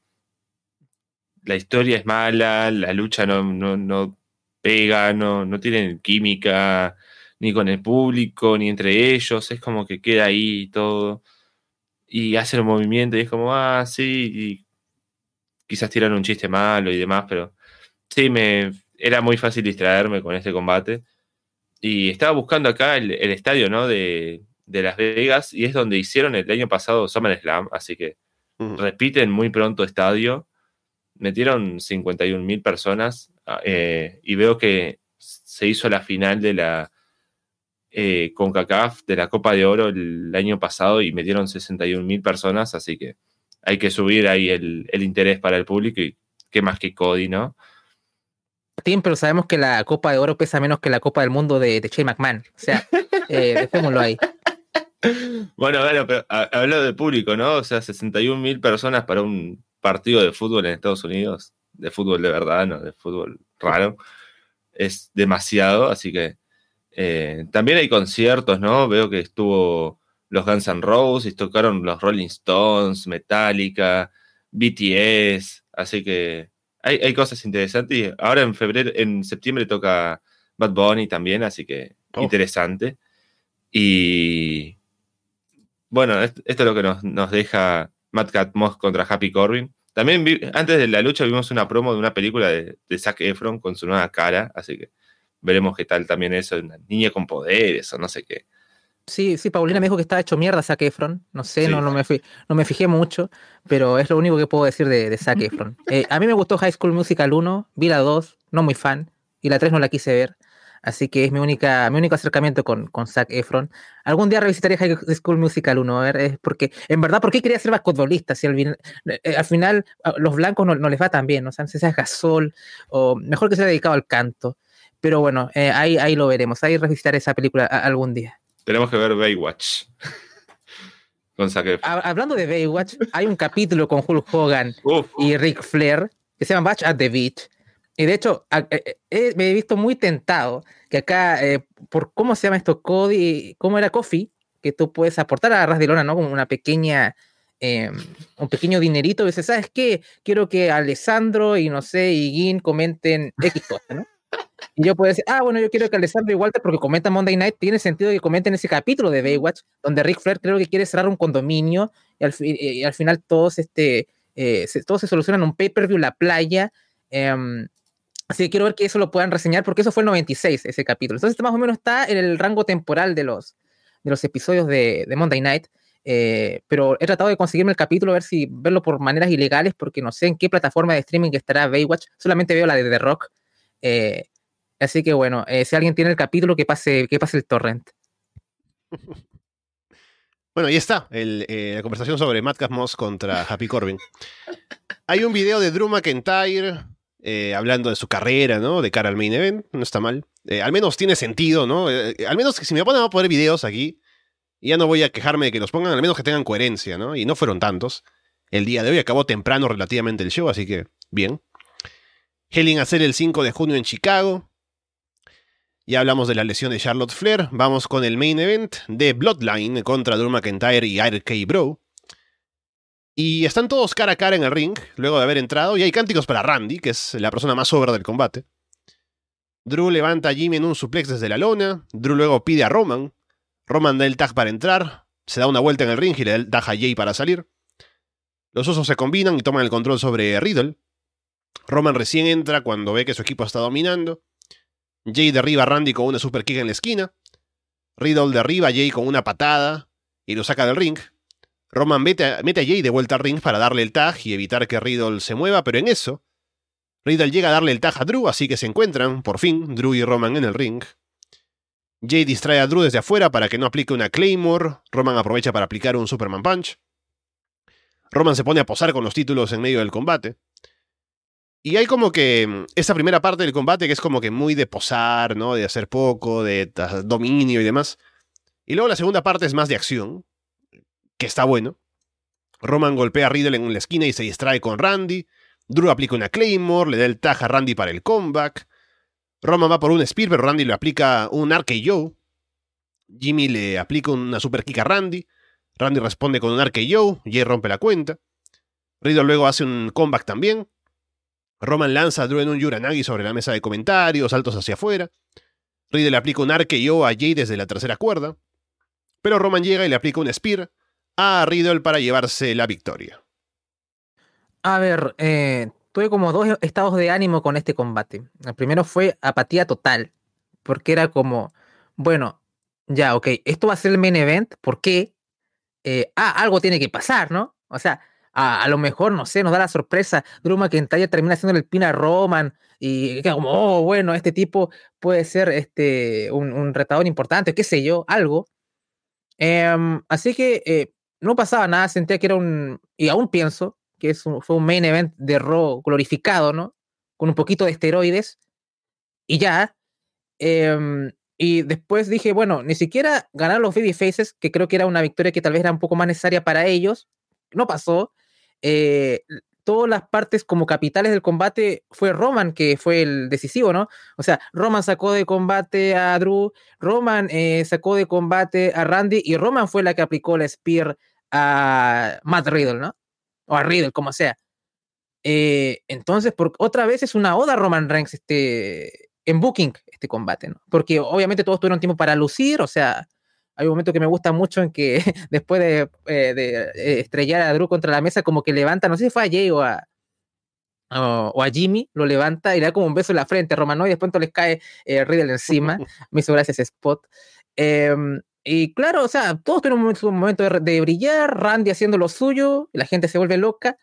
la historia es mala, la lucha no, no, pega, no, no tienen química ni con el público, ni entre ellos. Es como que queda ahí todo. Y hacen un movimiento y es como, ah, sí, y quizás tiran un chiste malo y demás, pero Sí, me era muy fácil distraerme con este combate. Y estaba buscando acá el, estadio, ¿no? De, Las Vegas, y es donde hicieron el año pasado SummerSlam, así que repiten muy pronto estadio. Metieron 51 mil personas ah, eh, y veo que se hizo la final de la eh, CONCACAF de la Copa de Oro el año pasado y metieron 61 mil personas, así que hay que subir ahí el, el interés para el público y qué más que Cody, ¿no? Pero sabemos que la Copa de Oro pesa menos que la Copa del Mundo de, de Shane McMahon. O sea, eh, dejémoslo ahí. Bueno, bueno, pero hablo de público, ¿no? O sea, 61 mil personas para un partido de fútbol en Estados Unidos, de fútbol de verdad, no de fútbol raro, es demasiado, así que eh, también hay conciertos, ¿no? Veo que estuvo los Guns N' Roses, tocaron los Rolling Stones, Metallica, BTS, así que hay, cosas interesantes. Y ahora en febrero, en septiembre toca Bad Bunny también, así que oh. interesante. Y bueno, esto, es lo que nos, deja Matt Cat Moss contra Happy Corbin. También antes de la lucha vimos una promo de una película de, de Zac Efron con su nueva cara, así que veremos qué tal también eso, una niña con poderes o no sé qué. Sí, sí, Paulina me dijo que estaba hecho mierda Zac Efron. No sé, no, no, me fui, no me fijé mucho, pero es lo único que puedo decir de, de Zac Efron. Eh, a mí me gustó High School Musical 1, vi la 2, no muy fan, y la 3 no la quise ver. Así que es mi, única, mi único acercamiento con, con Zac Efron. Algún día revisitaré High School Musical 1, a ver, es porque, en verdad, ¿por qué quería ser basquetbolista? Si al, eh, al final los blancos no, les va tan bien, o sea, si sea gasol, o mejor que se haya dedicado al canto. Pero bueno, eh, ahí, ahí lo veremos, ahí revisitaré esa película algún día. Tenemos que ver Baywatch. con Hablando de Baywatch, hay un capítulo con Hulk Hogan y Rick Flair que se llama Batch at the Beach. Y de hecho, eh, eh, me he visto muy tentado que acá, eh, por cómo se llama esto, Cody, cómo era Coffee, que tú puedes aportar a ras de lona, ¿no? Como una pequeña, em, un pequeño dinerito. Y dices, ¿sabes qué? Quiero que Alessandro y no sé, y Gin comenten X cosa, ¿no? Y yo puedo decir, ah, bueno, yo quiero que Alessandro y Walter, porque comentan Monday Night, tiene sentido que comenten ese capítulo de Baywatch, donde Rick Flair creo que quiere cerrar un condominio y al, final todos, este, eh, se, todos se solucionan un pay-per-view, la playa. Em, así que quiero ver que eso lo puedan reseñar, porque eso fue el 96, ese capítulo. Entonces, más o menos está en el rango temporal de los, de los episodios de, de Monday Night. Eh, pero he tratado de conseguirme el capítulo, a ver si verlo por maneras ilegales, porque no sé en qué plataforma de streaming estará Baywatch. Solamente veo la de The Rock. Eh, así que bueno, eh, si alguien tiene el capítulo, que pase, que pase el torrent. Bueno, ahí está, la conversación sobre Matt Moss contra Happy Corbin. Hay un video de Drew McIntyre hablando de su carrera, ¿no? De cara al main event, no está mal. al menos tiene sentido, ¿no? al menos si me ponen a poner videos aquí, ya no voy a quejarme de que los pongan, al menos que tengan coherencia, ¿no? Y no fueron tantos. El día de hoy acabó temprano relativamente el show, así que bien. Helling hacer el 5 de junio en Chicago. Ya hablamos de la lesión de Charlotte Flair. Vamos con el main event de Bloodline contra Drew McIntyre y RK Bro. Y están todos cara a cara en el ring, luego de haber entrado, y hay cánticos para Randy, que es la persona más sobra del combate. Drew levanta a Jimmy en un suplex desde la lona. Drew luego pide a Roman, Roman da el tag para entrar, se da una vuelta en el ring y le da el a Jay para salir. Los osos se combinan y toman el control sobre Riddle. Roman recién entra cuando ve que su equipo está dominando. Jay derriba a Randy con una super kick en la esquina. Riddle derriba a Jay con una patada y lo saca del ring. Roman mete a, mete a Jay de vuelta al ring para darle el tag y evitar que Riddle se mueva, pero en eso, Riddle llega a darle el tag a Drew, así que se encuentran, por fin, Drew y Roman en el ring. Jay distrae a Drew desde afuera para que no aplique una Claymore. Roman aprovecha para aplicar un Superman Punch. Roman se pone a posar con los títulos en medio del combate. Y hay como que mm, esa primera parte del combate que es como que muy de posar, ¿no? De hacer poco, de dominio y demás. Y luego la segunda parte es más de acción, que está bueno. Roman golpea a Riddle en la esquina y se distrae con Randy. Drew aplica una Claymore, le da el tag a Randy para el comeback. Roman va por un Spear, pero Randy le aplica un Joe. Jimmy le aplica una super kick a Randy. Randy responde con un Joe. Jay rompe la cuenta. Riddle luego hace un comeback también. Roman lanza a Drew en un Yuranagi sobre la mesa de comentarios, saltos hacia afuera. Riddle le aplica un Joe a Jay desde la tercera cuerda. Pero Roman llega y le aplica un Spear a Riddle para llevarse la victoria. A ver, eh, tuve como dos estados de ánimo con este combate. El primero fue apatía total, porque era como, bueno, ya, ok, esto va a ser el main event, ¿por qué? Eh, ah, algo tiene que pasar, ¿no? O sea, a, lo mejor, no sé, nos da la sorpresa, Drew McIntyre termina haciendo el pin a Roman y como, oh, bueno, este tipo puede ser este, un, retador importante, qué sé yo, algo. Em, así que eh, no pasaba nada, sentía que era un, y aún pienso, que es fue un main event de Raw glorificado, ¿no? Con un poquito de esteroides. Y ya. Em, y después dije, bueno, ni siquiera ganar los Faces, que creo que era una victoria que tal vez era un poco más necesaria para ellos. No pasó. Eh, todas las partes como capitales del combate fue Roman que fue el decisivo, ¿no? O sea, Roman sacó de combate a Drew, Roman eh, sacó de combate a Randy y Roman fue la que aplicó la Spear a Matt Riddle, ¿no? o a Riddle, como sea. Eh, entonces, por, otra vez es una oda Roman Reigns este, en Booking, este combate, ¿no? Porque obviamente todos tuvieron tiempo para lucir, o sea, hay un momento que me gusta mucho en que después de, eh, eh, estrellar a Drew contra la mesa, como que levanta, no sé si fue a Jay o a, o, a Jimmy, lo levanta y le da como un beso en la frente a Roman, ¿no? Y después les cae Riddle encima. me hizo gracias spot. Em, y claro, o sea, todos tuvieron un momento de, brillar, Randy haciendo lo suyo, la gente se vuelve loca,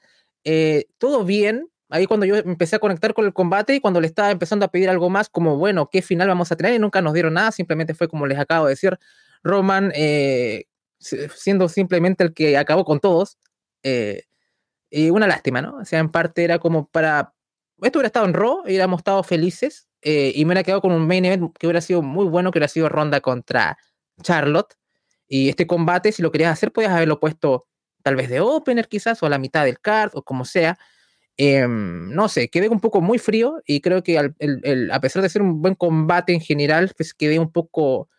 eh, todo bien. Ahí cuando yo empecé a conectar con el combate y cuando le estaba empezando a pedir algo más, como bueno, ¿qué final vamos a tener? Y nunca nos dieron nada, simplemente fue como les acabo de decir, Roman eh, siendo simplemente el que acabó con todos. Eh, y una lástima, ¿no? O sea, en parte era como para... Esto hubiera estado en Raw, hubiéramos estado felices y me hubiera quedado con un main event que hubiera sido muy bueno, que hubiera sido Ronda contra Charlotte. Y este combate, si lo querías hacer, podías haberlo puesto tal vez de opener quizás, o a la mitad del card, o como sea. Em, no sé, quedé un poco muy frío y creo que a pesar de ser un buen combate en general, pues quedé un poco...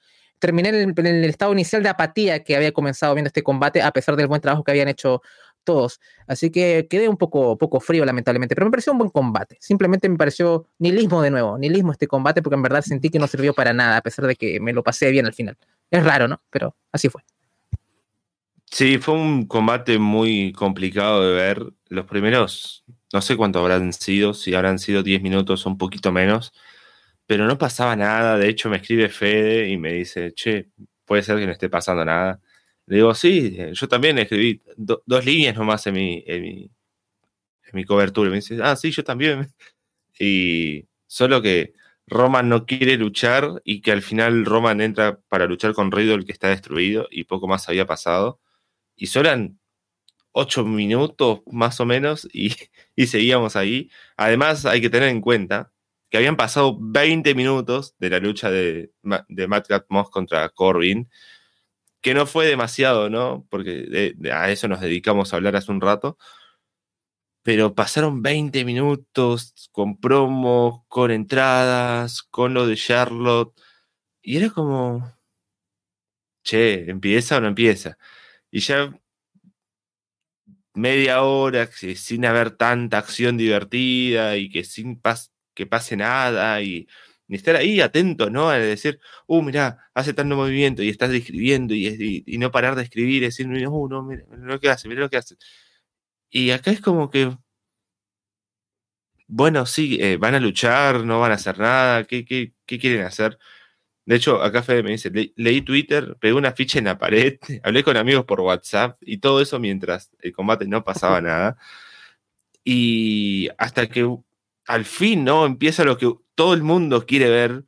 Terminé en el, estado inicial de apatía que había comenzado viendo este combate, a pesar del buen trabajo que habían hecho todos. Así que quedé un poco, poco frío, lamentablemente, pero me pareció un buen combate. Simplemente me pareció nihilismo de nuevo, nihilismo este combate, porque en verdad sentí que no sirvió para nada, a pesar de que me lo pasé bien al final. Es raro, ¿no? Pero así fue. Sí, fue un combate muy complicado de ver. Los primeros, no sé cuánto habrán sido, si habrán sido 10 minutos o un poquito menos, pero no pasaba nada. De hecho, me escribe Fede y me dice, che, puede ser que no esté pasando nada. Le digo, sí, yo también escribí dos líneas nomás en mi, en mi, en mi cobertura. Me dice, ah, sí, yo también. Y solo que Roman no quiere luchar y que al final Roman entra para luchar con Riddle que está destruido y poco más había pasado. Y solo eran ocho minutos más o menos y, y, seguíamos ahí. Además hay que tener en cuenta que habían pasado 20 minutos de la lucha de, de Matt Moss contra Corbin que no fue demasiado, ¿no? Porque a eso nos dedicamos a hablar hace un rato. Pero pasaron 20 minutos con promos, con entradas, con lo de Charlotte. Y era como, che, ¿empieza o no empieza? Y ya media hora sin haber tanta acción divertida y que sin que pase nada y ni estar ahí atento, ¿no? A decir, uh, mira, hace tanto movimiento y estás escribiendo y, y, no parar de escribir y decir, uh, no, mira, lo que hace, mira lo que hace. Y acá es como que, bueno, sí, eh, van a luchar, no van a hacer nada, ¿qué, quieren hacer? De hecho, acá Fede me dice, leí Twitter, pegué una ficha en la pared, hablé con amigos por WhatsApp y todo eso mientras el combate no pasaba nada. Y hasta que al fin, ¿no? Empieza lo que todo el mundo quiere ver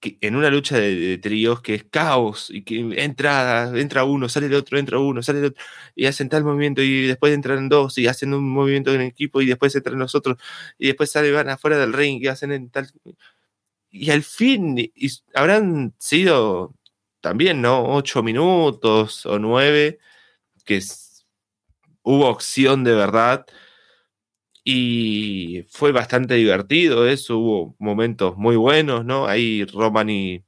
que en una lucha de, tríos que es caos y que entra, entra uno, sale el otro, entra uno, sale el otro, y hacen tal movimiento y después entran dos y hacen un movimiento en equipo y después entran los otros y después salen van afuera del ring y hacen en tal... Y al fin, habrán sido también, ¿no? Ocho minutos o nueve, que hubo opción de verdad y fue bastante divertido eso, hubo momentos muy buenos, ¿no? Ahí Roman y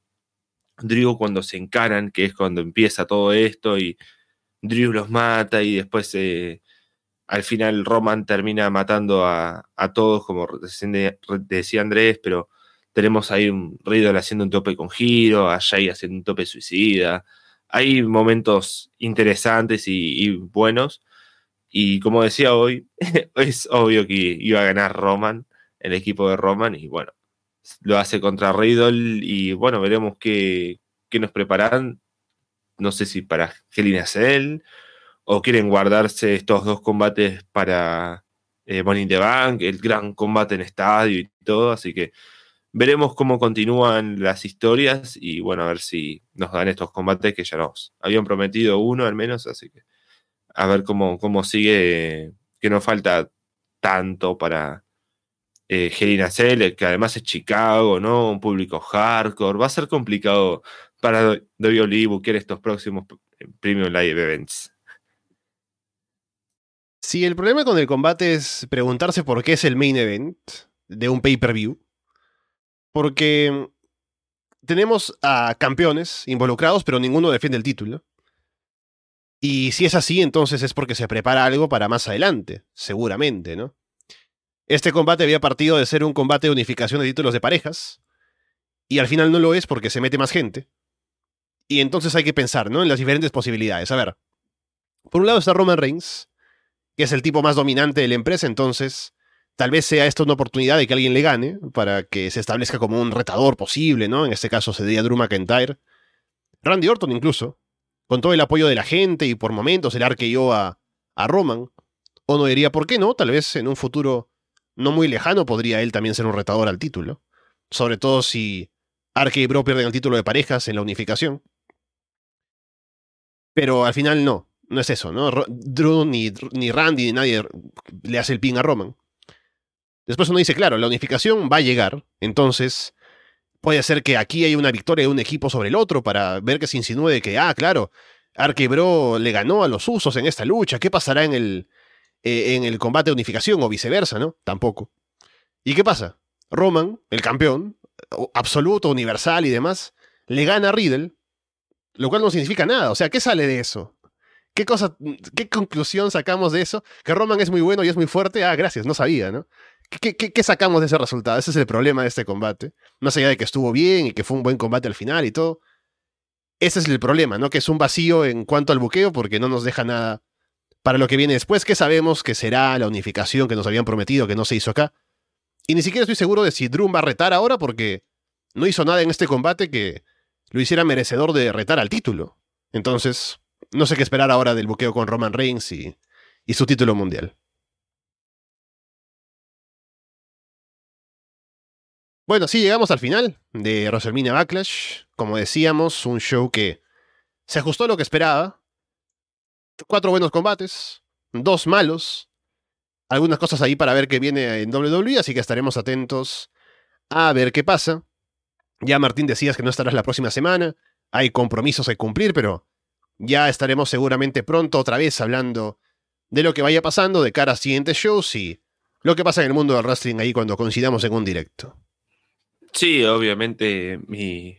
Drew cuando se encaran, que es cuando empieza todo esto y Drew los mata y después eh, al final Roman termina matando a, todos, como decía Andrés, pero tenemos ahí un Riddle haciendo un tope con giro, a Jay haciendo un tope suicida. Hay momentos interesantes y buenos y como decía hoy, es obvio que iba a ganar Roman, el equipo de Roman, y bueno, lo hace contra Riddle y bueno, veremos qué, nos preparan. No sé si para Hell Cell o quieren guardarse estos dos combates para eh, Money the Bank, el gran combate en estadio y todo, así que veremos cómo continúan las historias y bueno, a ver si nos dan estos combates que ya nos habían prometido uno al menos, así que a ver cómo, cómo sigue, que no falta tanto para eh, Helena que además es Chicago, ¿no? Un público hardcore. Va a ser complicado para WWE buscar estos próximos Premium Live Events. Si el problema con el combate es preguntarse por qué es el main event de un pay-per-view, porque tenemos a campeones involucrados, pero ninguno defiende el título. Y si es así, entonces es porque se prepara algo para más adelante, seguramente, ¿no? Este combate había partido de ser un combate de unificación de títulos de parejas, y al final no lo es porque se mete más gente. Y entonces hay que pensar, ¿no? En las diferentes posibilidades. A ver, por un lado está Roman Reigns, que es el tipo más dominante de la empresa, entonces tal vez sea esta una oportunidad de que alguien le gane, para que se establezca como un retador posible, ¿no? En este caso sería Drew McIntyre. Randy Orton incluso, con todo el apoyo de la gente y por momentos el arqueó a, a Roman. O no diría, ¿por qué no? Tal vez en un futuro no muy lejano podría él también ser un retador al título. Sobre todo si Arke y Bro pierden el título de parejas en la unificación. Pero al final no, no es eso, ¿no? Drew ni, ni Randy ni nadie le hace el pin a Roman. Después uno dice, claro, la unificación va a llegar, entonces Puede ser que aquí haya una victoria de un equipo sobre el otro para ver que se insinúe de que, ah, claro, Arquebro le ganó a los usos en esta lucha. ¿Qué pasará en el, eh, en el combate de unificación o viceversa, no? Tampoco. ¿Y qué pasa? Roman, el campeón, absoluto, universal y demás, le gana a Riddle, lo cual no significa nada. O sea, ¿qué sale de eso? ¿Qué cosa, qué conclusión sacamos de eso? Que Roman es muy bueno y es muy fuerte. Ah, gracias, no sabía, ¿no? ¿Qué, sacamos de ese resultado? Ese es el problema de este combate. Más allá de que estuvo bien y que fue un buen combate al final y todo. Ese es el problema, ¿no? Que es un vacío en cuanto al buqueo porque no nos deja nada para lo que viene después, que sabemos que será la unificación que nos habían prometido que no se hizo acá. Y ni siquiera estoy seguro de si Drew va a retar ahora porque no hizo nada en este combate que lo hiciera merecedor de retar al título. Entonces, no sé qué esperar ahora del buqueo con Roman Reigns y su título mundial. Bueno, sí, llegamos al final de WrestleMania Backlash. Como decíamos, un show que se ajustó a lo que esperaba. Cuatro buenos combates, dos malos, algunas cosas ahí para ver qué viene en WWE, así que estaremos atentos a ver qué pasa. Ya Martín decías que no estarás la próxima semana, hay compromisos que cumplir, pero ya estaremos seguramente pronto otra vez hablando de lo que vaya pasando de cara a siguientes shows y lo que pasa en el mundo del wrestling ahí cuando coincidamos en un directo. Sí, obviamente mi,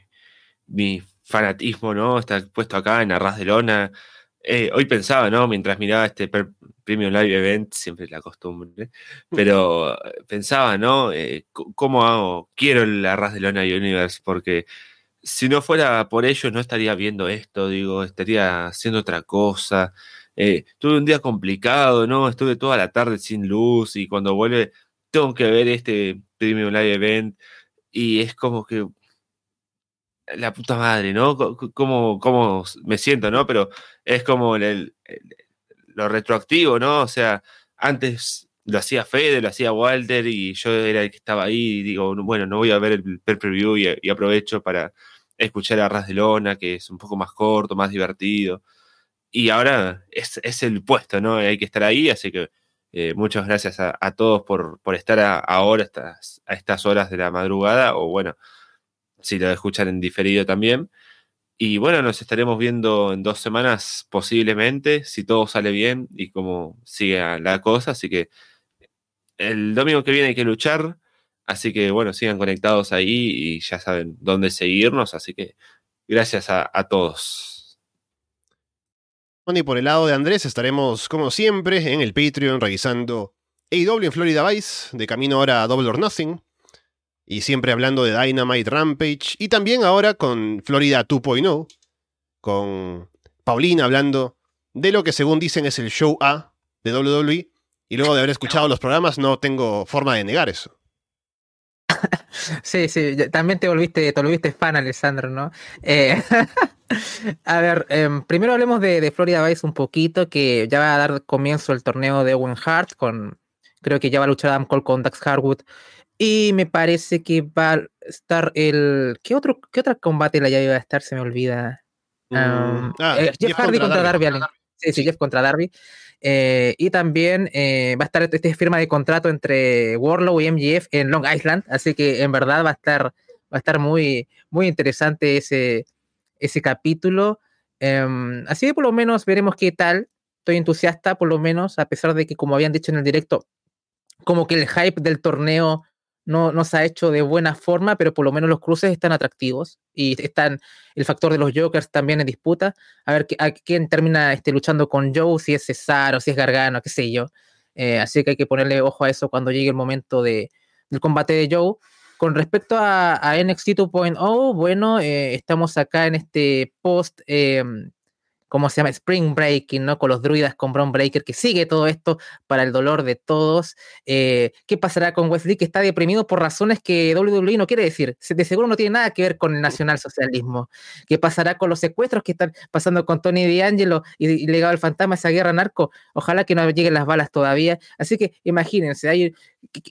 mi fanatismo, ¿no? Está puesto acá en Arras de Lona. Eh, hoy pensaba, ¿no? Mientras miraba este Premium Live Event, siempre la costumbre, pero eh, pensaba, ¿no? Eh, ¿Cómo hago? Quiero el Arras de Lona Universe, porque si no fuera por ellos no estaría viendo esto, digo, estaría haciendo otra cosa. tuve un día complicado, ¿no? Estuve toda la tarde sin luz y cuando vuelve tengo que ver este Premium Live Event y es como que la puta madre, ¿no? Cómo, cómo me siento, ¿no? Pero es como el, lo retroactivo, ¿no? O sea, antes lo hacía Fede, lo hacía Walter y yo era el que estaba ahí y digo, bueno, no voy a ver el per preview y, aprovecho para escuchar a Ras de Lona, que es un poco más corto, más divertido. Y ahora es, es el puesto, ¿no? Hay que estar ahí, así que eh, muchas gracias a, todos por, por estar ahora a estas horas de la madrugada, o bueno, si lo escuchan en diferido también. Y bueno, nos estaremos viendo en dos semanas posiblemente, si todo sale bien y como sigue la cosa. Así que el domingo que viene hay que luchar. Así que bueno, sigan conectados ahí y ya saben dónde seguirnos. Así que gracias a todos. Y por el lado de Andrés estaremos como siempre en el Patreon revisando AEW en Florida Vice, de camino ahora a Double or Nothing y siempre hablando de Dynamite Rampage, y también ahora con Florida 2.0, con Paulina hablando de lo que según dicen es el show A de WWE, y luego de haber escuchado los programas no tengo forma de negar eso. Sí, sí, también te volviste, te volviste fan, Alessandro, ¿no? Eh, a ver, em, primero hablemos de, de, Florida Vice un poquito, que ya va a dar comienzo el torneo de Owen Hart, con, creo que ya va a luchar Adam Cole con Dax Harwood y me parece que va a estar el. ¿Qué otro, qué otro combate la llave va a estar? Se me olvida. Mm, ah, eh, Jeff, Hardy contra, Darby. Sí, sí, Jeff contra Darby. Eh, y también eh, va a estar esta firma de contrato entre Warlow y MGF en Long Island. Así que en verdad va a estar, va a estar muy, muy interesante ese, ese capítulo. Em, así que por lo menos veremos qué tal. Estoy entusiasta, por lo menos, a pesar de que, como habían dicho en el directo, como que el hype del torneo no, se ha hecho de buena forma, pero por lo menos los cruces están atractivos y están el factor de los Jokers también en disputa. A ver a quién termina este, luchando con Joe, si es Cesaro, si es Gargano, qué sé yo. Eh, así que hay que ponerle ojo a eso cuando llegue el momento de, del combate de Joe. Con respecto a, a NXT 2.0, bueno, eh, estamos acá en este post em, ¿cómo se llama? Spring Breaking, ¿no? Con los druidas con Brown Breaker, que sigue todo esto para el dolor de todos. Eh, ¿Qué pasará con Wesley, que está deprimido por razones que WWE no quiere decir? De seguro no tiene nada que ver con el nacionalsocialismo. ¿Qué pasará con los secuestros que están pasando con Tony D'Angelo y, y Legado al Fantasma, esa guerra narco? Ojalá que no lleguen las balas todavía. Así que imagínense, hay,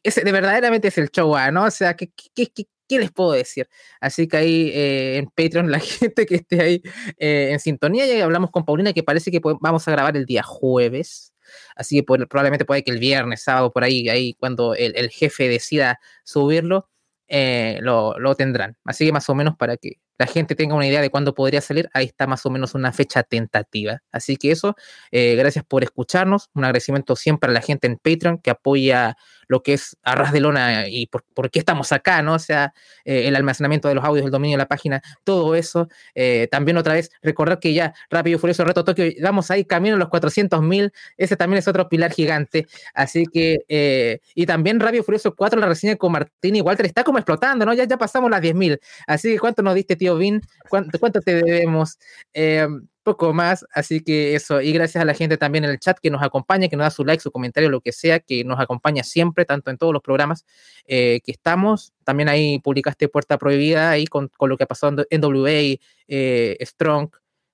ese de verdaderamente es el show, ¿no? O sea, ¿qué, qué, qué, ¿qué les puedo decir? Así que ahí eh, en Patreon, la gente que esté ahí eh, en sintonía, ya hablamos con Paulina que parece que vamos a grabar el día jueves. Así que probablemente puede que el viernes, sábado, por ahí, ahí cuando el, jefe decida subirlo, eh, lo, tendrán. Así que más o menos para que, la gente tenga una idea de cuándo podría salir, ahí está más o menos una fecha tentativa. Así que eso, eh, gracias por escucharnos. Un agradecimiento siempre a la gente en Patreon que apoya lo que es Arras de Lona y por, qué estamos acá, ¿no? O sea, eh, el almacenamiento de los audios, el dominio de la página, todo eso. Eh, también otra vez, recordar que ya Rápido y Furioso Reto Tokio, vamos ahí camino a los 400 mil, ese también es otro pilar gigante. Así que, y también Rápido y Furioso 4, la reseña con Martín y Walter está como explotando, ¿no? Ya, ya pasamos las 10 mil. Así que, ¿cuánto nos diste, tío? Vin, ¿cuánto, te debemos? Eh, poco más, así que eso, y gracias a la gente también en el chat que nos acompaña, que nos da su like, su comentario, lo que sea, que nos acompaña siempre, tanto en todos los programas eh, que estamos. También ahí publicaste Puerta Prohibida, ahí con, lo que pasó en WA, eh, Strong,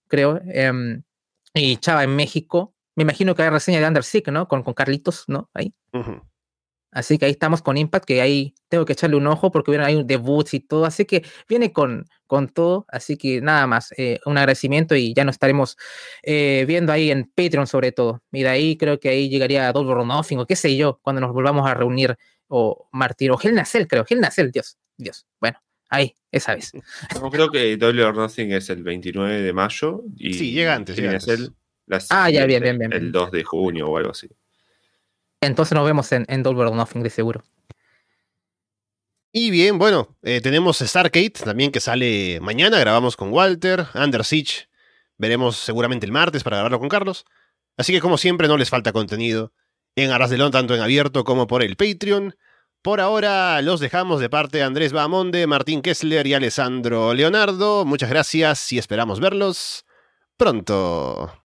creo, em, y Chava en México. Me imagino que hay reseña de Undersick, ¿no? Con, con Carlitos, ¿no? Ahí. Así que ahí estamos con Impact, que ahí tengo que echarle un ojo porque vieron ahí debuts y todo. Así que viene con, con todo. Así que nada más, eh, un agradecimiento y ya nos estaremos eh, viendo ahí en Patreon sobre todo. Y de ahí creo que ahí llegaría Double or Nothing o qué sé yo, cuando nos volvamos a reunir. O Martir, o Hell Nacel, creo. Hell Nacel, Dios, Dios. Bueno, ahí, esa vez. creo que Double or Nothing es el 29 de mayo. Y sí, llega antes. Llega antes. ah, ya, bien, bien, bien. El 2 de junio o algo así. Entonces nos vemos en, en Double Nothing de seguro. Y bien, bueno, eh, tenemos Stargate también que sale mañana, grabamos con Walter, Under veremos seguramente el martes para grabarlo con Carlos. Así que como siempre no les falta contenido en Arras de Lón, tanto en abierto como por el Patreon. Por ahora los dejamos de parte de Andrés Bahamonde, Martín Kessler y Alessandro Leonardo. Muchas gracias y esperamos verlos pronto.